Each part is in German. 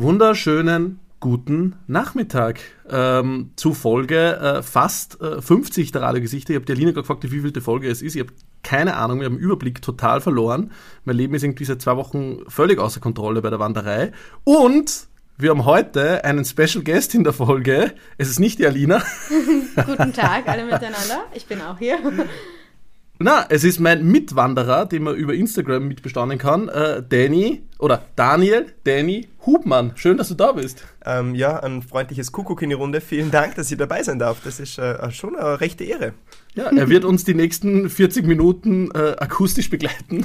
Wunderschönen guten Nachmittag ähm, zu Folge äh, fast äh, 50 der Radiogesichter. Ich habe die Alina gefragt, wie vielte Folge es ist. Ich habe keine Ahnung, wir haben den Überblick total verloren. Mein Leben ist irgendwie seit zwei Wochen völlig außer Kontrolle bei der Wanderei. Und wir haben heute einen Special Guest in der Folge. Es ist nicht die Alina. Guten Tag alle miteinander. Ich bin auch hier. Na, es ist mein Mitwanderer, den man über Instagram mitbestaunen kann, äh, Danny oder Daniel, Danny Hubmann. Schön, dass du da bist. Ähm, ja, ein freundliches Kuckuck in die Runde. Vielen Dank, dass ich dabei sein darf. Das ist äh, schon eine rechte Ehre. Ja, er wird uns die nächsten 40 Minuten äh, akustisch begleiten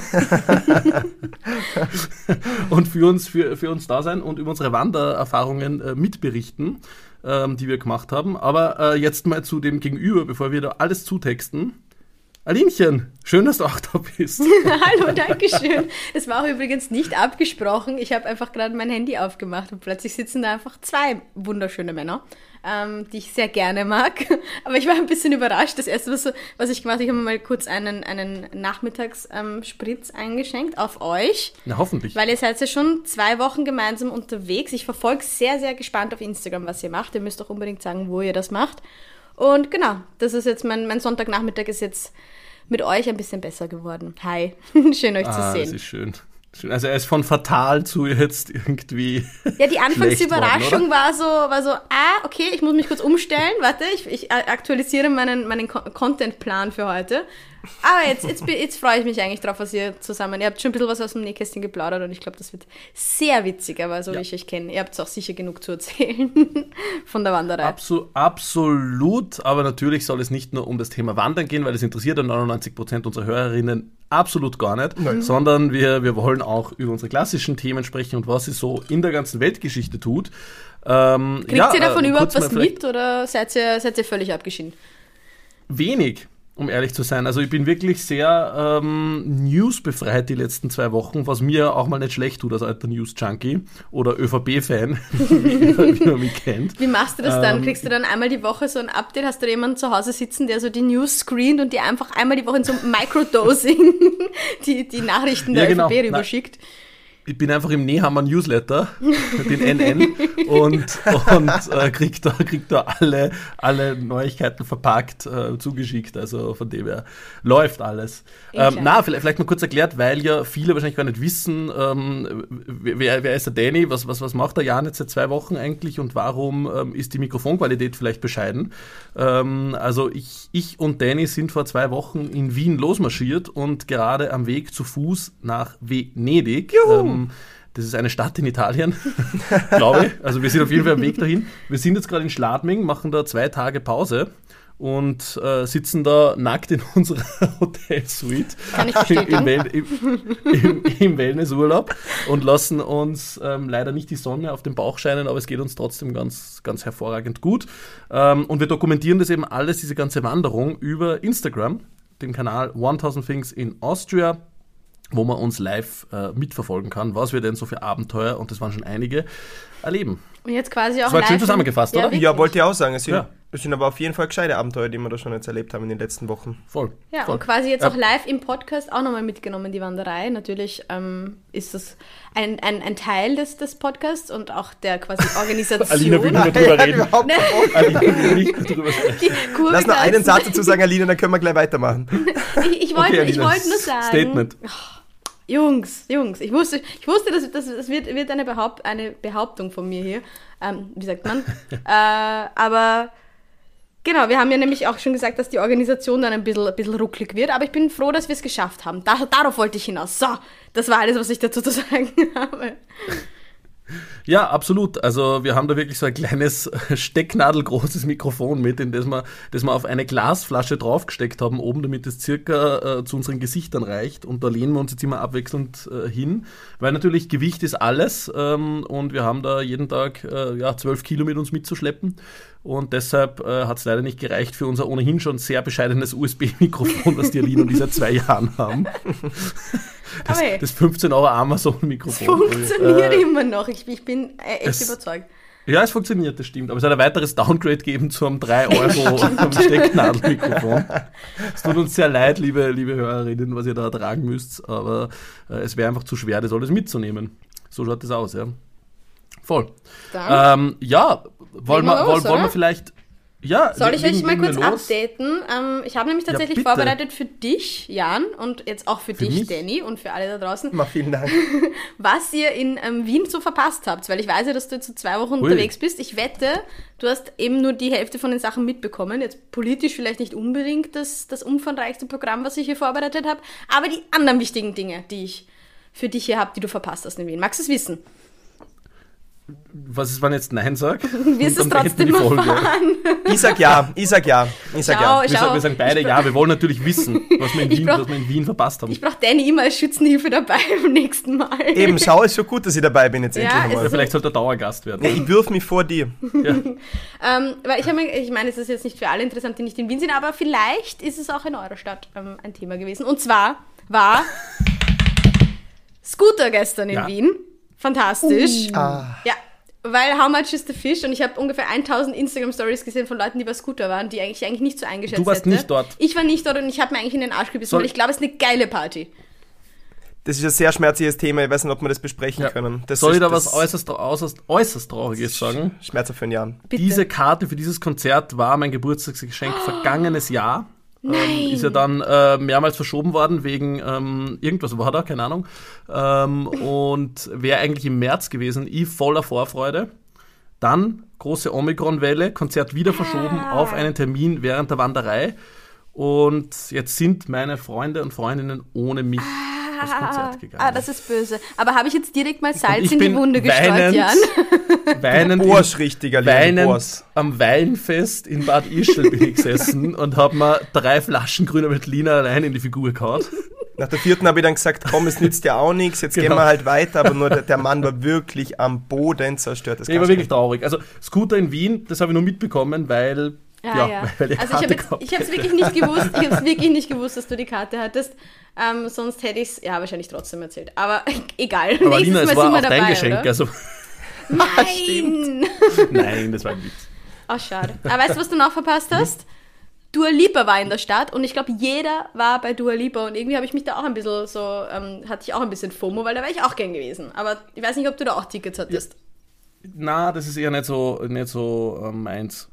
und für uns, für, für uns da sein und über unsere Wandererfahrungen äh, mitberichten, ähm, die wir gemacht haben. Aber äh, jetzt mal zu dem Gegenüber, bevor wir da alles zutexten. Alinchen, schön, dass du auch da bist. Hallo, danke schön. Es war auch übrigens nicht abgesprochen. Ich habe einfach gerade mein Handy aufgemacht und plötzlich sitzen da einfach zwei wunderschöne Männer, ähm, die ich sehr gerne mag. Aber ich war ein bisschen überrascht. Das erste, was, was ich gemacht habe, ich habe mal kurz einen, einen Nachmittagsspritz ähm, eingeschenkt auf euch. Na, hoffentlich. Weil ihr seid ja schon zwei Wochen gemeinsam unterwegs. Ich verfolge sehr, sehr gespannt auf Instagram, was ihr macht. Ihr müsst auch unbedingt sagen, wo ihr das macht. Und genau, das ist jetzt mein, mein Sonntagnachmittag ist jetzt mit euch ein bisschen besser geworden. Hi, schön euch ah, zu sehen. Das ist schön. Also er ist von fatal zu jetzt irgendwie. Ja, die Anfangsüberraschung war so, war so, ah, okay, ich muss mich kurz umstellen. Warte, ich, ich aktualisiere meinen, meinen Contentplan für heute. Aber jetzt, jetzt, jetzt freue ich mich eigentlich drauf, was ihr zusammen. Ihr habt schon ein bisschen was aus dem Nähkästchen geplaudert und ich glaube, das wird sehr witzig, aber so ja. wie ich euch kenne. Ihr habt es auch sicher genug zu erzählen von der Wanderei. Absu absolut, aber natürlich soll es nicht nur um das Thema Wandern gehen, weil es interessiert ja 99 Prozent unserer Hörerinnen absolut gar nicht, Nein. sondern wir, wir wollen auch über unsere klassischen Themen sprechen und was sie so in der ganzen Weltgeschichte tut. Ähm, Kriegt ja, ihr davon äh, überhaupt was mit oder seid ihr, seid ihr völlig abgeschieden? Wenig um ehrlich zu sein. Also ich bin wirklich sehr ähm, newsbefreit die letzten zwei Wochen, was mir auch mal nicht schlecht tut als alter News-Junkie oder ÖVP-Fan, wie, wie, man mich kennt. Wie machst du das dann? Ähm, Kriegst du dann einmal die Woche so ein Update? Hast du jemanden zu Hause sitzen, der so die News screent und dir einfach einmal die Woche in so einem Microdosing die, die Nachrichten der ja, genau. ÖVP rüberschickt? Na, ich bin einfach im Nehammer Newsletter, den NN, und, und äh, krieg, da, krieg da alle, alle Neuigkeiten verpackt äh, zugeschickt. Also von dem her läuft alles. Ähm, na, vielleicht, vielleicht mal kurz erklärt, weil ja viele wahrscheinlich gar nicht wissen, ähm, wer, wer ist der Danny, was, was, was macht der Jan jetzt seit zwei Wochen eigentlich und warum ähm, ist die Mikrofonqualität vielleicht bescheiden. Ähm, also ich, ich und Danny sind vor zwei Wochen in Wien losmarschiert und gerade am Weg zu Fuß nach Venedig. Juhu ähm, das ist eine Stadt in Italien, glaube ich. Also wir sind auf jeden Fall am Weg dahin. Wir sind jetzt gerade in Schladming, machen da zwei Tage Pause und äh, sitzen da nackt in unserer Hotelsuite Im, im, im, im, Wellnessurlaub und lassen uns ähm, leider nicht die Sonne auf den Bauch scheinen, aber es geht uns trotzdem ganz, ganz hervorragend gut. Ähm, und wir dokumentieren das eben alles, diese ganze Wanderung über Instagram, dem Kanal 1000 Things in Austria wo man uns live äh, mitverfolgen kann, was wir denn so für Abenteuer, und das waren schon einige, erleben. Und jetzt quasi auch. Das war schön zusammengefasst, ja, oder? Ja, wollte ich auch sagen. Es sind, ja. Es sind aber auf jeden Fall gescheite Abenteuer, die wir da schon jetzt erlebt haben in den letzten Wochen. Voll. Ja, voll. und quasi jetzt auch live im Podcast auch nochmal mitgenommen, die Wanderei. Natürlich ähm, ist das ein, ein, ein Teil des, des Podcasts und auch der quasi Organisation. Alina will nicht drüber reden. Alina will nicht drüber reden. Lass nur einen Satz dazu sagen, Alina, dann können wir gleich weitermachen. ich, ich wollte okay, wollt nur sagen. Statement. Oh, Jungs, Jungs, ich wusste, ich wusste, das, das, das wird, wird eine, Behaupt, eine Behauptung von mir hier. Ähm, wie sagt man? äh, aber genau, wir haben ja nämlich auch schon gesagt, dass die Organisation dann ein bisschen, ein bisschen rucklig wird, aber ich bin froh, dass wir es geschafft haben. Da, darauf wollte ich hinaus. So, das war alles, was ich dazu zu sagen habe. Ja, absolut. Also wir haben da wirklich so ein kleines stecknadelgroßes Mikrofon mit, in das wir, das wir auf eine Glasflasche draufgesteckt haben, oben, damit es circa äh, zu unseren Gesichtern reicht. Und da lehnen wir uns jetzt immer abwechselnd äh, hin, weil natürlich Gewicht ist alles ähm, und wir haben da jeden Tag äh, ja, 12 Kilo mit uns mitzuschleppen. Und deshalb äh, hat es leider nicht gereicht für unser ohnehin schon sehr bescheidenes USB-Mikrofon, das die Aline und ich seit zwei Jahren haben. Das, das 15 Euro Amazon-Mikrofon. Funktioniert äh, immer noch. Ich, ich bin äh, echt es, überzeugt. Ja, es funktioniert, das stimmt. Aber es hat ein weiteres Downgrade gegeben zu einem 3 Euro Stecknadelmikrofon. Es tut uns sehr leid, liebe, liebe Hörerinnen, was ihr da ertragen müsst, aber äh, es wäre einfach zu schwer, das alles mitzunehmen. So schaut das aus, ja. Voll. Ähm, ja, wollen wir los, wollen, wollen wir vielleicht. Ja, Soll ich euch mal kurz updaten? Ähm, ich habe nämlich tatsächlich bitte. vorbereitet für dich, Jan, und jetzt auch für, dich, mich? Danny, und für alle da draußen, Mal vielen Dank. was ihr in ähm, Wien so verpasst habt. Weil ich weiß ja, dass du jetzt so zwei Wochen Ui. unterwegs bist. Ich wette, du hast eben nur die Hälfte von den Sachen mitbekommen. Jetzt politisch vielleicht nicht unbedingt das, das umfangreichste Programm, was ich hier vorbereitet habe, aber die anderen wichtigen Dinge, die ich für dich hier habe, die du verpasst hast in Wien. Magst du es wissen? Was ist, wenn ich jetzt Nein sag? Dann beenden trotzdem wir die Folge. Ich sag ja, ich sag ja, ich sag Schau, ja. Wir, sagen, wir sagen beide ja, wir wollen natürlich wissen, was wir in, Wien, brauch- was wir in Wien verpasst haben. Ich brauche Danny immer als Schützenhilfe dabei beim nächsten Mal. Eben, schau, ist schon gut, dass ich dabei bin jetzt Ja, endlich einmal. Oder vielleicht sollte er Dauergast werden. Ja, ich wirf mich vor dir. Ähm, weil ich, ich meine, es ist jetzt nicht für alle interessant, die nicht in Wien sind, aber vielleicht ist es auch in eurer Stadt ähm, ein Thema gewesen. Und zwar war Scooter gestern in Ja. Wien. Fantastisch. Ah, Ja, weil How Much is the Fish? Und ich habe ungefähr 1000 Instagram-Stories gesehen von Leuten, die bei Scooter waren, die eigentlich, eigentlich nicht so eingeschätzt Du warst hätte. nicht dort. Ich war nicht dort und ich habe mir eigentlich in den Arsch gebissen, Soll- weil ich glaube, es ist eine geile Party. das ist ein sehr schmerzliches Thema. Ich weiß nicht, ob wir das besprechen Ja. können. Das Soll ich ist da was äußerst, äußerst, äußerst Trauriges sagen? Schmerzhaft für einen Jahr. Bitte. Diese Karte für dieses Konzert war mein Geburtstagsgeschenk vergangenes Jahr. Ähm, ist ja dann äh, mehrmals verschoben worden wegen ähm, irgendwas war da, keine Ahnung. Ähm, und wäre eigentlich im März gewesen. Ich voller Vorfreude. Dann große Omikron-Welle, Konzert wieder verschoben Ah. auf einen Termin während der Wanderei. Und jetzt sind meine Freunde und Freundinnen ohne mich Konzert gegangen. Ah, das ist böse. Aber habe ich jetzt direkt mal Salz ich in die Wunde gestreut, Jan? weinend im- Borsch, richtiger weinend Borsch. am Weinfest in Bad Ischl bin ich gesessen und habe mir drei Flaschen grüner Veltliner allein in die Figur gehauen. Nach der vierten habe ich dann gesagt, komm, es nützt ja auch nichts, jetzt gehen Genau. wir halt weiter, aber nur der, der Mann war wirklich am Boden zerstört. Das Ich war wirklich traurig. Also Scooter in Wien, das habe ich nur mitbekommen, weil Ja, ja. weil die also ich Karte ich habe es wirklich nicht gewusst. Ich habe es wirklich nicht gewusst, dass du die Karte hattest. Ähm, sonst hätte ich es, ja, wahrscheinlich trotzdem erzählt. Aber egal. Aber Lina, es war auch dabei, dein Geschenk. Oder? Also, Nein! nein, das war ein Witz. Oh, schade. Aber weißt du, was du noch verpasst hast? Dua Lipa war in der Stadt und ich glaube, jeder war bei Dua Lipa und irgendwie habe ich mich da auch ein bisschen so, ähm, hatte ich auch ein bisschen FOMO, weil da wäre ich auch gern gewesen. Aber ich weiß nicht, ob du da auch Tickets hattest. Na, das ist eher nicht so, nicht so ähm, meins.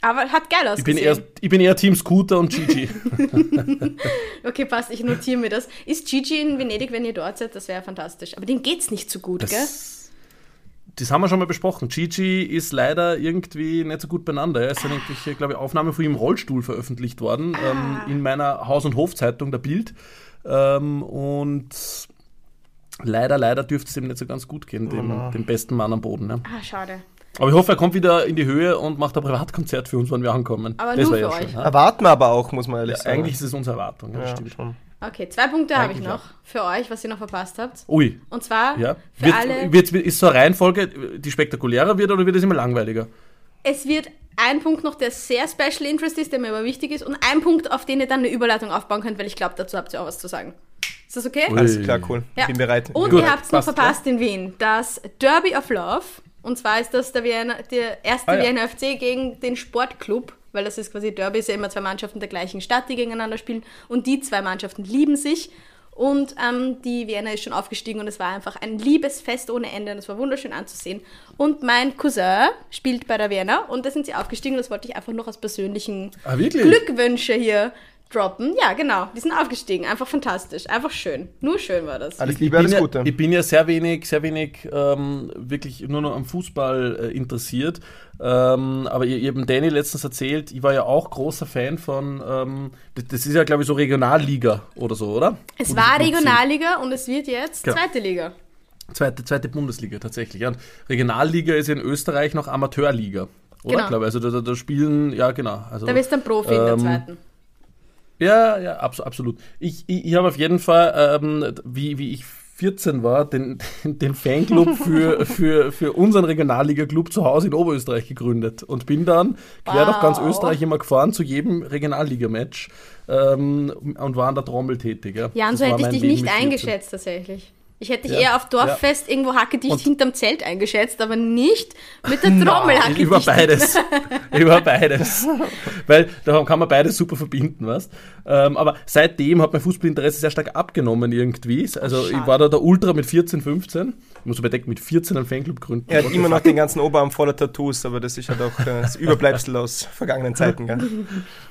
Aber hat geil Ich bin, ausgesehen. eher, ich bin eher Team Scooter und Gigi. Okay, passt, ich notiere mir das. Ist Gigi in Venedig, wenn ihr dort seid? Das wäre fantastisch. Aber dem geht's nicht so gut, gell? Das, das haben wir schon mal besprochen. Gigi ist leider irgendwie nicht so gut beieinander. Es sind eigentlich, glaube ich, Aufnahmen von ihm im Rollstuhl veröffentlicht worden ähm, in meiner Haus- und Hofzeitung, der Bild. Ähm, und leider, leider dürfte es ihm nicht so ganz gut gehen, dem, dem besten Mann am Boden. Ne? Ah, schade. Aber ich hoffe, er kommt wieder in die Höhe und macht ein Privatkonzert für uns, wenn wir ankommen. Aber das nur für ja euch. schön? Erwarten wir aber auch, muss man ehrlich Ja, sagen. eigentlich ist es unsere Erwartung. Ja, das ja, stimmt. schon. Okay, zwei Punkte habe ich noch für euch, was ihr noch verpasst habt. Ui, Und zwar ja. für Wird, alle. wird, ist so eine Reihenfolge, die spektakulärer wird oder wird es immer langweiliger? Es wird ein Punkt noch, der sehr Special Interest ist, der mir aber wichtig ist, und ein Punkt, auf den ihr dann eine Überleitung aufbauen könnt, weil ich glaube, dazu habt ihr auch was zu sagen. Ist das okay? Ui. Alles klar, cool. Ja. Bin bereit. Und Gut, ihr habt es noch passt, verpasst in Wien. Das Derby of Love. Und zwar ist das der, Vienna, der erste Ah, ja. Wiener FC gegen den Sportclub, weil das ist quasi Derby, ist ja immer zwei Mannschaften der gleichen Stadt, die gegeneinander spielen. Und die zwei Mannschaften lieben sich. Und ähm, die Vienna ist schon aufgestiegen und es war einfach ein Liebesfest ohne Ende und es war wunderschön anzusehen. Und mein Cousin spielt bei der Vienna und da sind sie aufgestiegen und das wollte ich einfach noch als persönlichen Ah? Glückwünsche hier droppen. Ja, genau, die sind aufgestiegen. Einfach fantastisch, einfach schön. Nur schön war das. Alles Ich Liebe, bin alles ja, Gute. Ich bin ja sehr wenig, sehr wenig ähm, wirklich nur noch am Fußball äh, interessiert. Ähm, aber ihr, ihr habt Danny letztens erzählt, ich war ja auch großer Fan von, ähm, das, das ist ja glaube ich so Regionalliga oder so, oder? Es war. Regionalliga und es wird jetzt Genau. zweite Liga. Zweite, zweite Bundesliga tatsächlich. Ja. Und Regionalliga ist in Österreich noch Amateurliga. Oder? Genau. Glaube ich. Also da, da, da spielen, ja genau. Also, Da bist du ein Profi in der ähm, zweiten. Ja, ja, abs absolut. Ich, ich, ich habe auf jeden Fall, ähm, wie, wie ich 14 war, den, den Fanclub für, für, für unseren Regionalliga-Club zu Hause in Oberösterreich gegründet und bin dann quer durch ganz Wow. Österreich immer gefahren zu jedem Regionalliga-Match ähm, und war an der Trommel tätig. Ja, Jan, Das so hätte ich dich nicht mit 14. eingeschätzt tatsächlich. Ich hätte dich Ja, eher auf Dorffest irgendwo hackedicht Und- hinterm Zelt eingeschätzt, aber nicht mit der Trommel Nein, hackedicht. Über beides. über beides. Weil da kann man beides super verbinden, weißt ähm, Aber seitdem hat mein Fußballinteresse sehr stark abgenommen irgendwie. Also ich schade. war da der Ultra mit 14, 15. Ich muss überdenken, mit 14 einen Fanclub gründen. Er hat immer noch den ganzen Oberarm voller Tattoos, aber das ist ja doch äh, das Überbleibsel aus vergangenen Zeiten. Gell?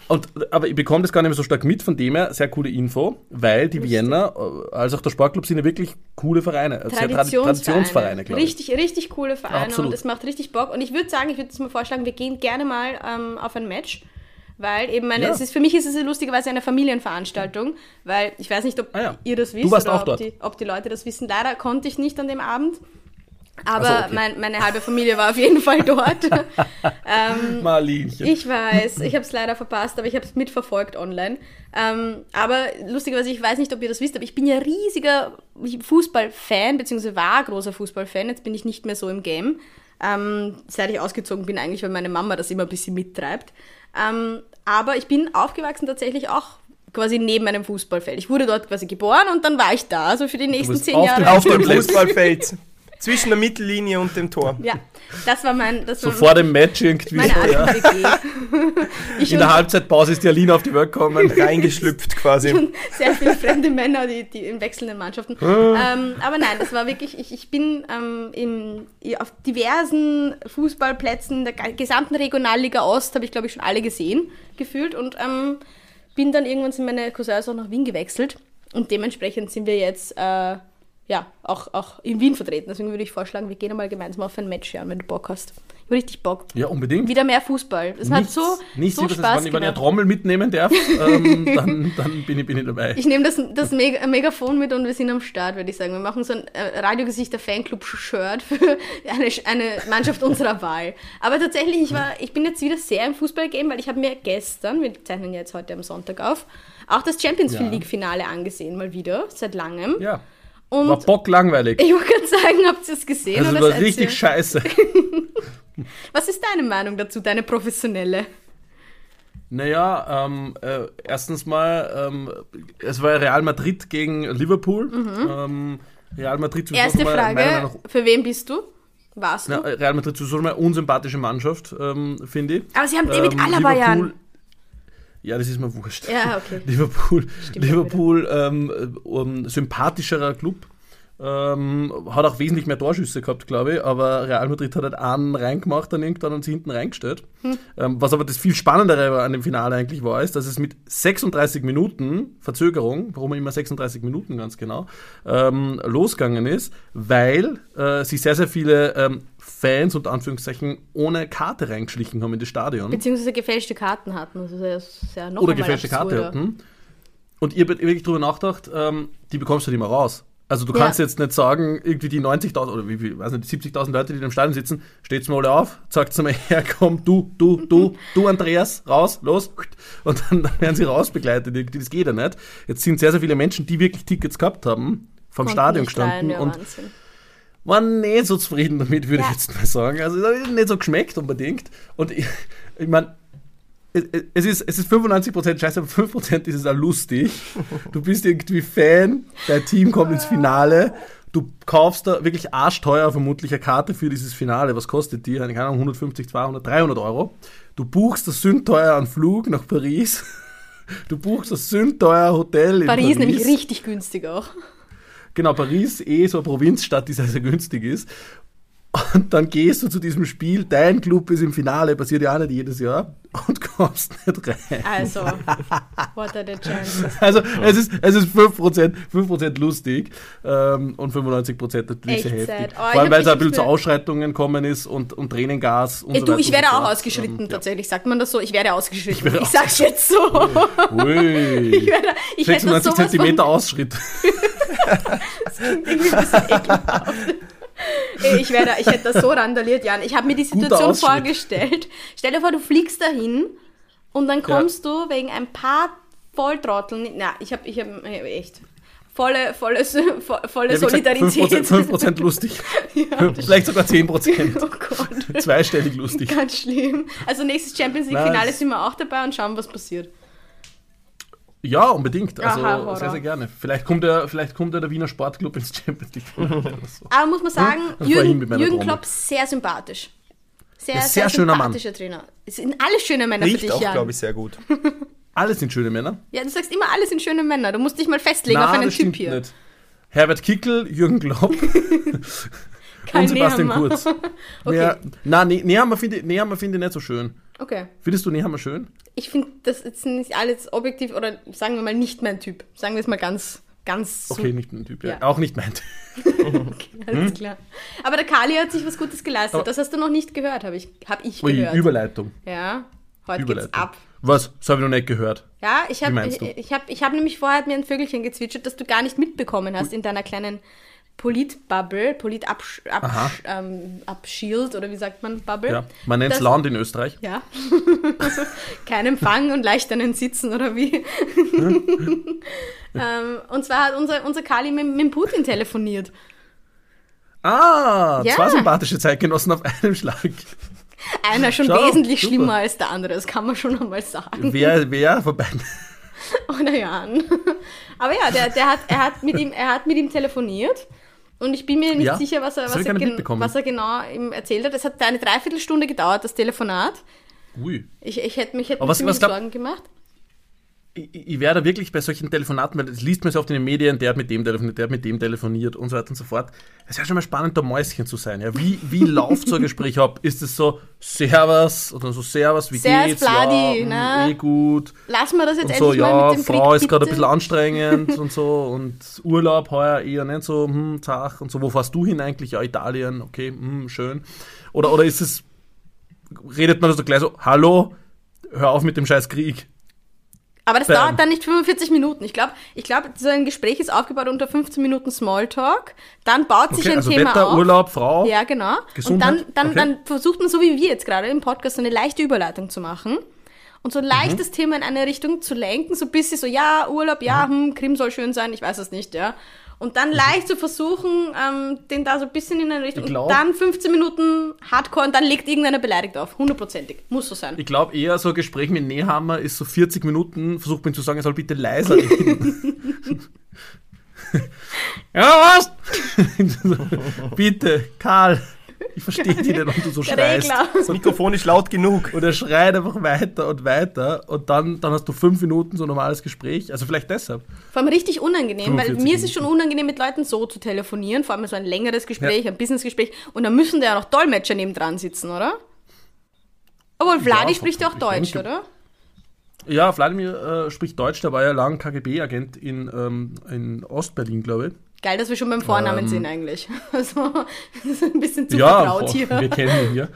Und, aber ich bekomme das gar nicht mehr so stark mit, von dem her sehr coole Info, weil die Vienna äh, als auch der Sportclub sind ja wirklich coole Vereine, also sehr Tradi- Traditionsvereine. Traditionsvereine, glaube ich. Richtig, richtig coole Vereine Absolut. und es macht richtig Bock. Und ich würde sagen, ich würde jetzt mal vorschlagen, wir gehen gerne mal ähm, auf ein Match. Weil eben meine, Ja. es ist, für mich ist es ja lustigerweise eine Familienveranstaltung, weil ich weiß nicht, ob Ah ja. ihr das wisst oder ob. Die, ob die Leute das wissen. Leider konnte ich nicht an dem Abend. Aber so, okay. mein, meine halbe Familie war auf jeden Fall dort. ähm, Marlinchen. ich weiß, ich habe es leider verpasst, aber ich habe es mitverfolgt online. Ähm, aber lustigerweise, ich weiß nicht, ob ihr das wisst, aber ich bin ja riesiger Fußballfan, beziehungsweise war großer Fußballfan. Jetzt bin ich nicht mehr so im Game. Ähm, seit ich ausgezogen bin, eigentlich, weil meine Mama das immer ein bisschen mittreibt. Ähm, aber ich bin aufgewachsen tatsächlich auch quasi neben einem Fußballfeld. Ich wurde dort quasi geboren und dann war ich da, also für die nächsten zehn auf Jahre. Auf dem. Fußballfeld. Zwischen der Mittellinie und dem Tor. Ja, das war mein, das so war vor dem Match irgendwie. meine Ja. In der Halbzeitpause ist die Alina auf die Welt gekommen. Reingeschlüpft quasi. sehr viele fremde Männer, die, die in wechselnden Mannschaften. Ah. ähm, aber nein, das war wirklich, ich, ich bin ähm, im, auf diversen Fußballplätzen der ge- gesamten Regionalliga Ost, habe ich glaube ich schon alle gesehen, gefühlt und ähm, bin dann irgendwann sind meine Cousins auch nach Wien gewechselt und dementsprechend sind wir jetzt äh, ja auch, auch in Wien vertreten. Deswegen würde ich vorschlagen, wir gehen einmal gemeinsam auf ein Match schauen, wenn du Bock hast. Ich habe richtig Bock. Ja, unbedingt. Wieder mehr Fußball. Das hat so, nichts so das, Spaß wenn ich, wenn ich eine. Trommel mitnehmen darf, ähm, dann, dann bin, ich, bin ich dabei. Ich nehme das, das Meg Megafon mit und wir sind am Start, würde ich sagen. Wir machen so ein äh, Radiogesichter Fanclub-Shirt für eine, eine Mannschaft unserer Wahl. Aber tatsächlich, ich, war, ich bin jetzt wieder sehr im Fußballgame, weil ich habe mir gestern, wir zeichnen ja jetzt heute am Sonntag auf, auch das Champions Ja. League-Finale angesehen, mal wieder, seit langem. ja, Und war bocklangweilig. ich wollte gerade sagen, habt ihr es gesehen? Also oder war richtig scheiße. Was ist deine Meinung dazu, deine professionelle? Naja, ähm, äh, erstens mal, ähm, es war Real Madrid gegen Liverpool. Ähm, Real Madrid Mhm. Erste mal Frage, für wen bist du? Warst du? ja, Real Madrid schon mal eine unsympathische Mannschaft, ähm, finde ich. Aber sie haben David Ähm, Alaba ja. Ja, das ist mir wurscht. Ja, okay. Liverpool, Stimmt Liverpool ähm, um, sympathischerer Club. Ähm, hat auch wesentlich mehr Torschüsse gehabt, glaube ich, aber Real Madrid hat halt einen reingemacht, dann irgendwann und sie hinten reingestellt. Hm. Ähm, was aber das viel Spannendere an dem Finale eigentlich war, ist, dass es mit 36 Minuten Verzögerung, warum immer 36 Minuten ganz genau, ähm, losgegangen ist, weil äh, sich sehr, sehr viele ähm, Fans unter Anführungszeichen ohne Karte reingeschlichen haben in das Stadion Beziehungsweise gefälschte Karten hatten. Also sehr, sehr noch oder gefälschte Karte hatten. Und ihr habt wirklich drüber nachgedacht, ähm, die bekommst du nicht mehr raus. Also du Ja. kannst jetzt nicht sagen, irgendwie die 90.000 oder wie viel, weiß nicht, 70.000 Leute, die im Stadion sitzen, steht's mal alle auf, sagt's mal her, komm, du, du, du, du Andreas, raus, los. Und dann, dann werden sie rausbegleitet. Irgendwie, Das geht ja nicht. Jetzt sind sehr, sehr viele Menschen, die wirklich Tickets gehabt haben, vom Konnten Stadion nicht rein, gestanden ja, und Wahnsinn. Waren nicht so zufrieden damit, würde Ja. ich jetzt mal sagen. Also nicht so geschmeckt unbedingt. Und ich, ich meine, es ist, es ist 95% scheiße, aber 5% ist es auch lustig. Du bist irgendwie Fan, dein Team kommt ins Finale, du kaufst da wirklich arschteuer vermutlich eine Karte für dieses Finale. Was kostet die? Keine Ahnung, 150, 200, 300 Euro. Du buchst das sündteuer einen Flug nach Paris. Du buchst das sündteuer Hotel in Paris. Paris nämlich richtig günstig auch. Genau, Paris eh so eine Provinzstadt, die sehr, sehr günstig ist. Und dann gehst du zu diesem Spiel, dein Club ist im Finale, passiert ja auch nicht jedes Jahr, und kommst nicht rein. Also, what are the chances? Also es ist, es ist 5%, 5 lustig ähm, und 95% natürlich Echt sehr heftig. Oh, ich Vor allem, weil es ein bisschen zu Ausschreitungen gekommen ist und, und Tränengas und Ey, so du, weiter ich werde so auch ausgeschritten, Ähm, tatsächlich. Sagt man das so? Ich werde ausgeschritten. werde Ich, sag's jetzt so. Ja. Ui. Ich, werde, ich hätte das 96 von, Ausschritt. irgendwie ein bisschen ekelhaft. Ey, ich, werde, ich hätte das so randaliert, Jan. Ich habe mir die Situation vorgestellt. Stell dir vor, du fliegst dahin und dann kommst du wegen ein paar Volltrotteln. Na, ich habe ich hab, echt volle, volle, volle Ja, wie gesagt, Solidarität. 5%, 5% lustig. Vielleicht sogar 10%. Oh Gott. Zweistellig lustig. Ganz schlimm. Also nächstes Champions League-Finale sind wir auch dabei und schauen, was passiert. Ja, unbedingt. Also Aha, sehr, sehr gerne. Vielleicht kommt der, vielleicht kommt der Wiener Sportclub ins Champions League. oder so. Aber muss man sagen, fahr ich hin Jürgen, Jürgen. Klopp sehr sympathisch. Sehr, Ja, sehr, sehr schöner Mann. sympathischer Trainer. Es sind alle schöne Männer für Riecht dich, auch, glaube ich, sehr gut. Alle sind schöne Männer. Ja, du sagst immer, alle sind schöne Männer. Du musst dich mal festlegen auf Nein, einen das Typ hier. nicht. Herbert Kickel, Jürgen Klopp Kein und Sebastian Nehammer. Kurz. Okay. Ja, nein, ne, Nehammer finde ich, Nehammer finde ich nicht so schön. Okay. Findest du Nehammer schön? Ich finde das jetzt nicht alles objektiv oder sagen wir mal nicht mein Typ. Sagen wir es mal ganz, ganz so. Okay, nicht mein Typ. Ja. Ja. Auch nicht mein Typ. Alles klar. Aber der Kali hat sich was Gutes geleistet. Aber- das hast du noch nicht gehört, habe ich, hab ich Ui, gehört. Überleitung. ja, heute Überleitung. geht's ab. Was? Das habe ich noch nicht gehört. Ja, ich habe ich, ich hab, ich hab nämlich vorher mir ein Vögelchen gezwitschert, das du gar nicht mitbekommen hast in deiner kleinen Polit-Bubble, Polit-Abschild ähm, oder wie sagt man, Bubble? Ja. Man nennt es Land in Österreich. Ja. Kein Empfang und leicht einen Sitzen oder wie? ähm, und zwar hat unser, unser Kali mit, mit Putin telefoniert. Ah, Ja. zwei sympathische Zeitgenossen auf einem Schlag. Einer schon Schau, wesentlich super. schlimmer als der andere, das kann man schon einmal sagen. Wer, wer von beiden? Oder Jan. Aber ja, der, der hat, er, hat mit ihm, er hat mit ihm telefoniert. Und ich bin mir nicht Ja, sicher, was er, was, er gen- was er genau ihm erzählt hat. Es hat eine Dreiviertelstunde gedauert, das Telefonat. Ui. Ich, ich hätte mich hätte was- was glaub- Sorgen gemacht. Ich, ich werde wirklich bei solchen Telefonaten, weil das liest man so oft in den Medien, der hat mit dem telefoniert, der hat mit dem telefoniert und so weiter und so fort. Es ist ja schon mal spannend, da Mäuschen zu sein. Ja. Wie, wie läuft so ein Gespräch ab? Ist es so Servus oder so Servus, wie Servus, geht's? Bladi, ja, ne? eh gut. Lassen wir das jetzt Und so, endlich mal ja, mit dem Frau Krieg, ist gerade ein bisschen anstrengend und so und Urlaub heuer eher nicht so, hm, Tag und so. Wo fährst du hin eigentlich? Ja, Italien, okay, hm, schön. Oder, oder ist es, redet man so gleich so, hallo, hör auf mit dem scheiß Krieg. Aber das Bam. dauert dann nicht 45 Minuten. Ich glaube, ich glaub, so ein Gespräch ist aufgebaut unter 15 Minuten Smalltalk. Dann baut sich Okay, ein also Thema Wetter, auf. Urlaub, Frau. Ja, genau. Gesundheit? Und dann, dann, Okay. dann versucht man, so wie wir jetzt gerade im Podcast, so eine leichte Überleitung zu machen. Und so leicht Mhm. das Thema in eine Richtung zu lenken, so ein bisschen so, ja, Urlaub, ja, Mhm. hm, Krim soll schön sein, ich weiß es nicht, ja. Und dann leicht zu versuchen, ähm, den da so ein bisschen in eine Richtung. Ich glaub- und dann 15 Minuten Hardcore und dann legt irgendeiner beleidigt auf. Hundertprozentig. Muss so sein. Ich glaube eher so ein Gespräch mit Nehammer ist so 40 Minuten, versucht mir zu sagen, er soll bitte leiser reden. ja, was? bitte, Karl, ich verstehe dich nicht, wenn du so Der schreist. Das Mikrofon ist laut genug. Und er schreit einfach weiter und weiter und dann, dann hast du fünf Minuten so ein normales Gespräch. Also vielleicht deshalb. Vor allem richtig unangenehm, weil 45 mir ist es schon unangenehm, mit Leuten so zu telefonieren, vor allem so ein längeres Gespräch, Ja. ein Businessgespräch, und dann müssen da ja noch Dolmetscher nebendran sitzen, oder? Obwohl, Vladi Ja, spricht ja auch Deutsch, denke- oder? Ja, Wladimir äh, spricht Deutsch, der war ja lang KGB-Agent in, ähm, in Ostberlin, glaube ich. Geil, dass wir schon beim Vornamen Ähm. sind eigentlich. Also, das ist ein bisschen zu ja, vertraut hier. wir kennen ihn hier.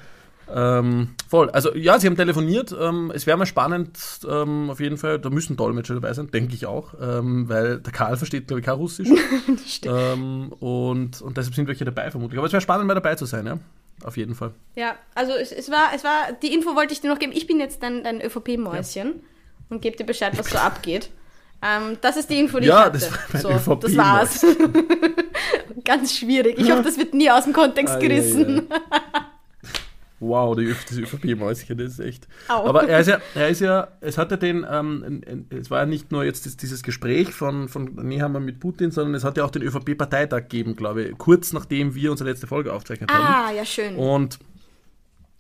Ähm, voll. Also ja, sie haben telefoniert. Ähm, es wäre mal spannend, ähm, auf jeden Fall. Da müssen Dolmetscher dabei sein, denke ich auch, ähm, weil der Karl versteht, glaube ich, kein Russisch. Ähm, und, und deshalb sind welche dabei vermutlich. Aber es wäre spannend, mal dabei zu sein, ja. Auf jeden Fall. Ja, also es, es, war, es war, die Info wollte ich dir noch geben. Ich bin jetzt dein, dein ÖVP-Mäuschen und gebe dir Bescheid, was so abgeht. Ähm, das ist die Info, die Ja, ich hatte. das war so, das war's. Ganz schwierig. Ich hoffe, das wird nie aus dem Kontext ei, gerissen. Wow, die, Öf- das ÖVP-Mäuschen, das ist echt. Au. Aber er ist ja, er ist ja, es hatte den, ähm, es war ja nicht nur jetzt dieses Gespräch von, von Nehammer mit Putin, sondern es hat ja auch den ÖVP-Parteitag gegeben, glaube ich, kurz nachdem wir unsere letzte Folge aufgezeichnet haben. Ah, ja, schön. Und,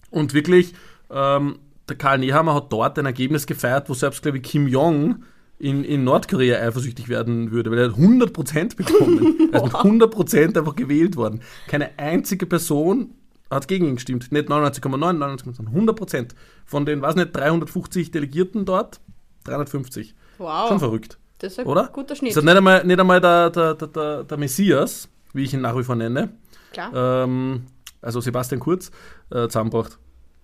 und wirklich, ähm, der Karl Nehammer hat dort ein Ergebnis gefeiert, wo selbst, glaube ich, Kim Jong in, in Nordkorea eifersüchtig werden würde, weil er hat 100% bekommen. er ist mit 100% einfach gewählt worden. Keine einzige Person hat gegen ihn gestimmt. Nicht 99,9, 99,9, 100%. Von den, weiß nicht, 350 Delegierten dort, 350. wow. Schon verrückt, Das ist ein oder? guter Schnitt. Ist halt nicht einmal, nicht einmal der, der, der, der, Messias, wie ich ihn nach wie vor nenne, Klar. ähm, also Sebastian Kurz, äh, zusammengebracht.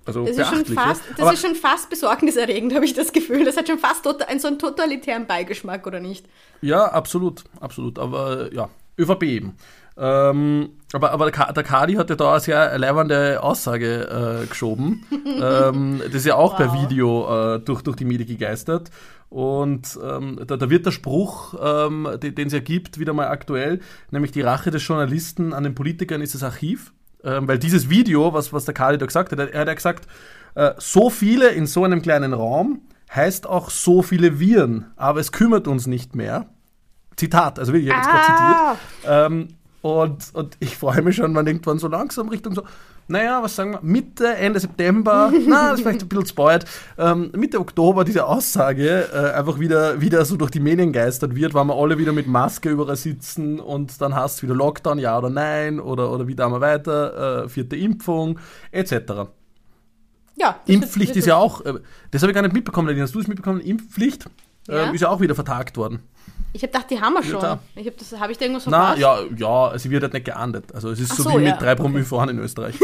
Also Das, ist schon, fast, ja. das ist schon fast besorgniserregend, habe ich das Gefühl. Das hat schon fast tota- einen so einen totalitären Beigeschmack, oder nicht? Ja, absolut, absolut. Aber äh, ja, ÖVP eben. Ähm, aber aber der, Ka der Kadi hat ja da eine sehr leibende Aussage äh, geschoben. ähm, das ist ja auch per Wow. Video äh, durch, durch die Medien gegeistert. Und ähm, da, da wird der Spruch, ähm, den es ja gibt, wieder mal aktuell, nämlich die Rache des Journalisten an den Politikern ist das Archiv. Ähm, weil dieses Video, was, was der Kali da gesagt hat, er hat ja gesagt, äh, so viele in so einem kleinen Raum, heißt auch so viele Viren, aber es kümmert uns nicht mehr. Zitat, also wirklich, ich habe jetzt gerade Ah. zitiert. Ähm, und, und ich freue mich schon, man irgendwann so langsam Richtung so, naja, was sagen wir, Mitte, Ende September, na, das ist vielleicht ein bisschen spoilert, ähm, Mitte Oktober diese Aussage äh, einfach wieder, wieder so durch die Medien geistert wird, weil wir alle wieder mit Maske überall sitzen und dann hast du wieder Lockdown, ja oder nein, oder, oder wie da wir weiter, äh, vierte Impfung, etc. Ja. Impfpflicht wird- ist ja auch, äh, das habe ich gar nicht mitbekommen, Nadine, hast du es mitbekommen? Impfpflicht Ja. ähm, ist ja auch wieder vertagt worden. Ich habe gedacht, die haben wir schon. da. Ich habe das, habe ich da irgendwas Na, verpasst? ja, ja, sie wird halt nicht geahndet. Also es ist so, so, wie mit ja, drei Promille fahren in Österreich.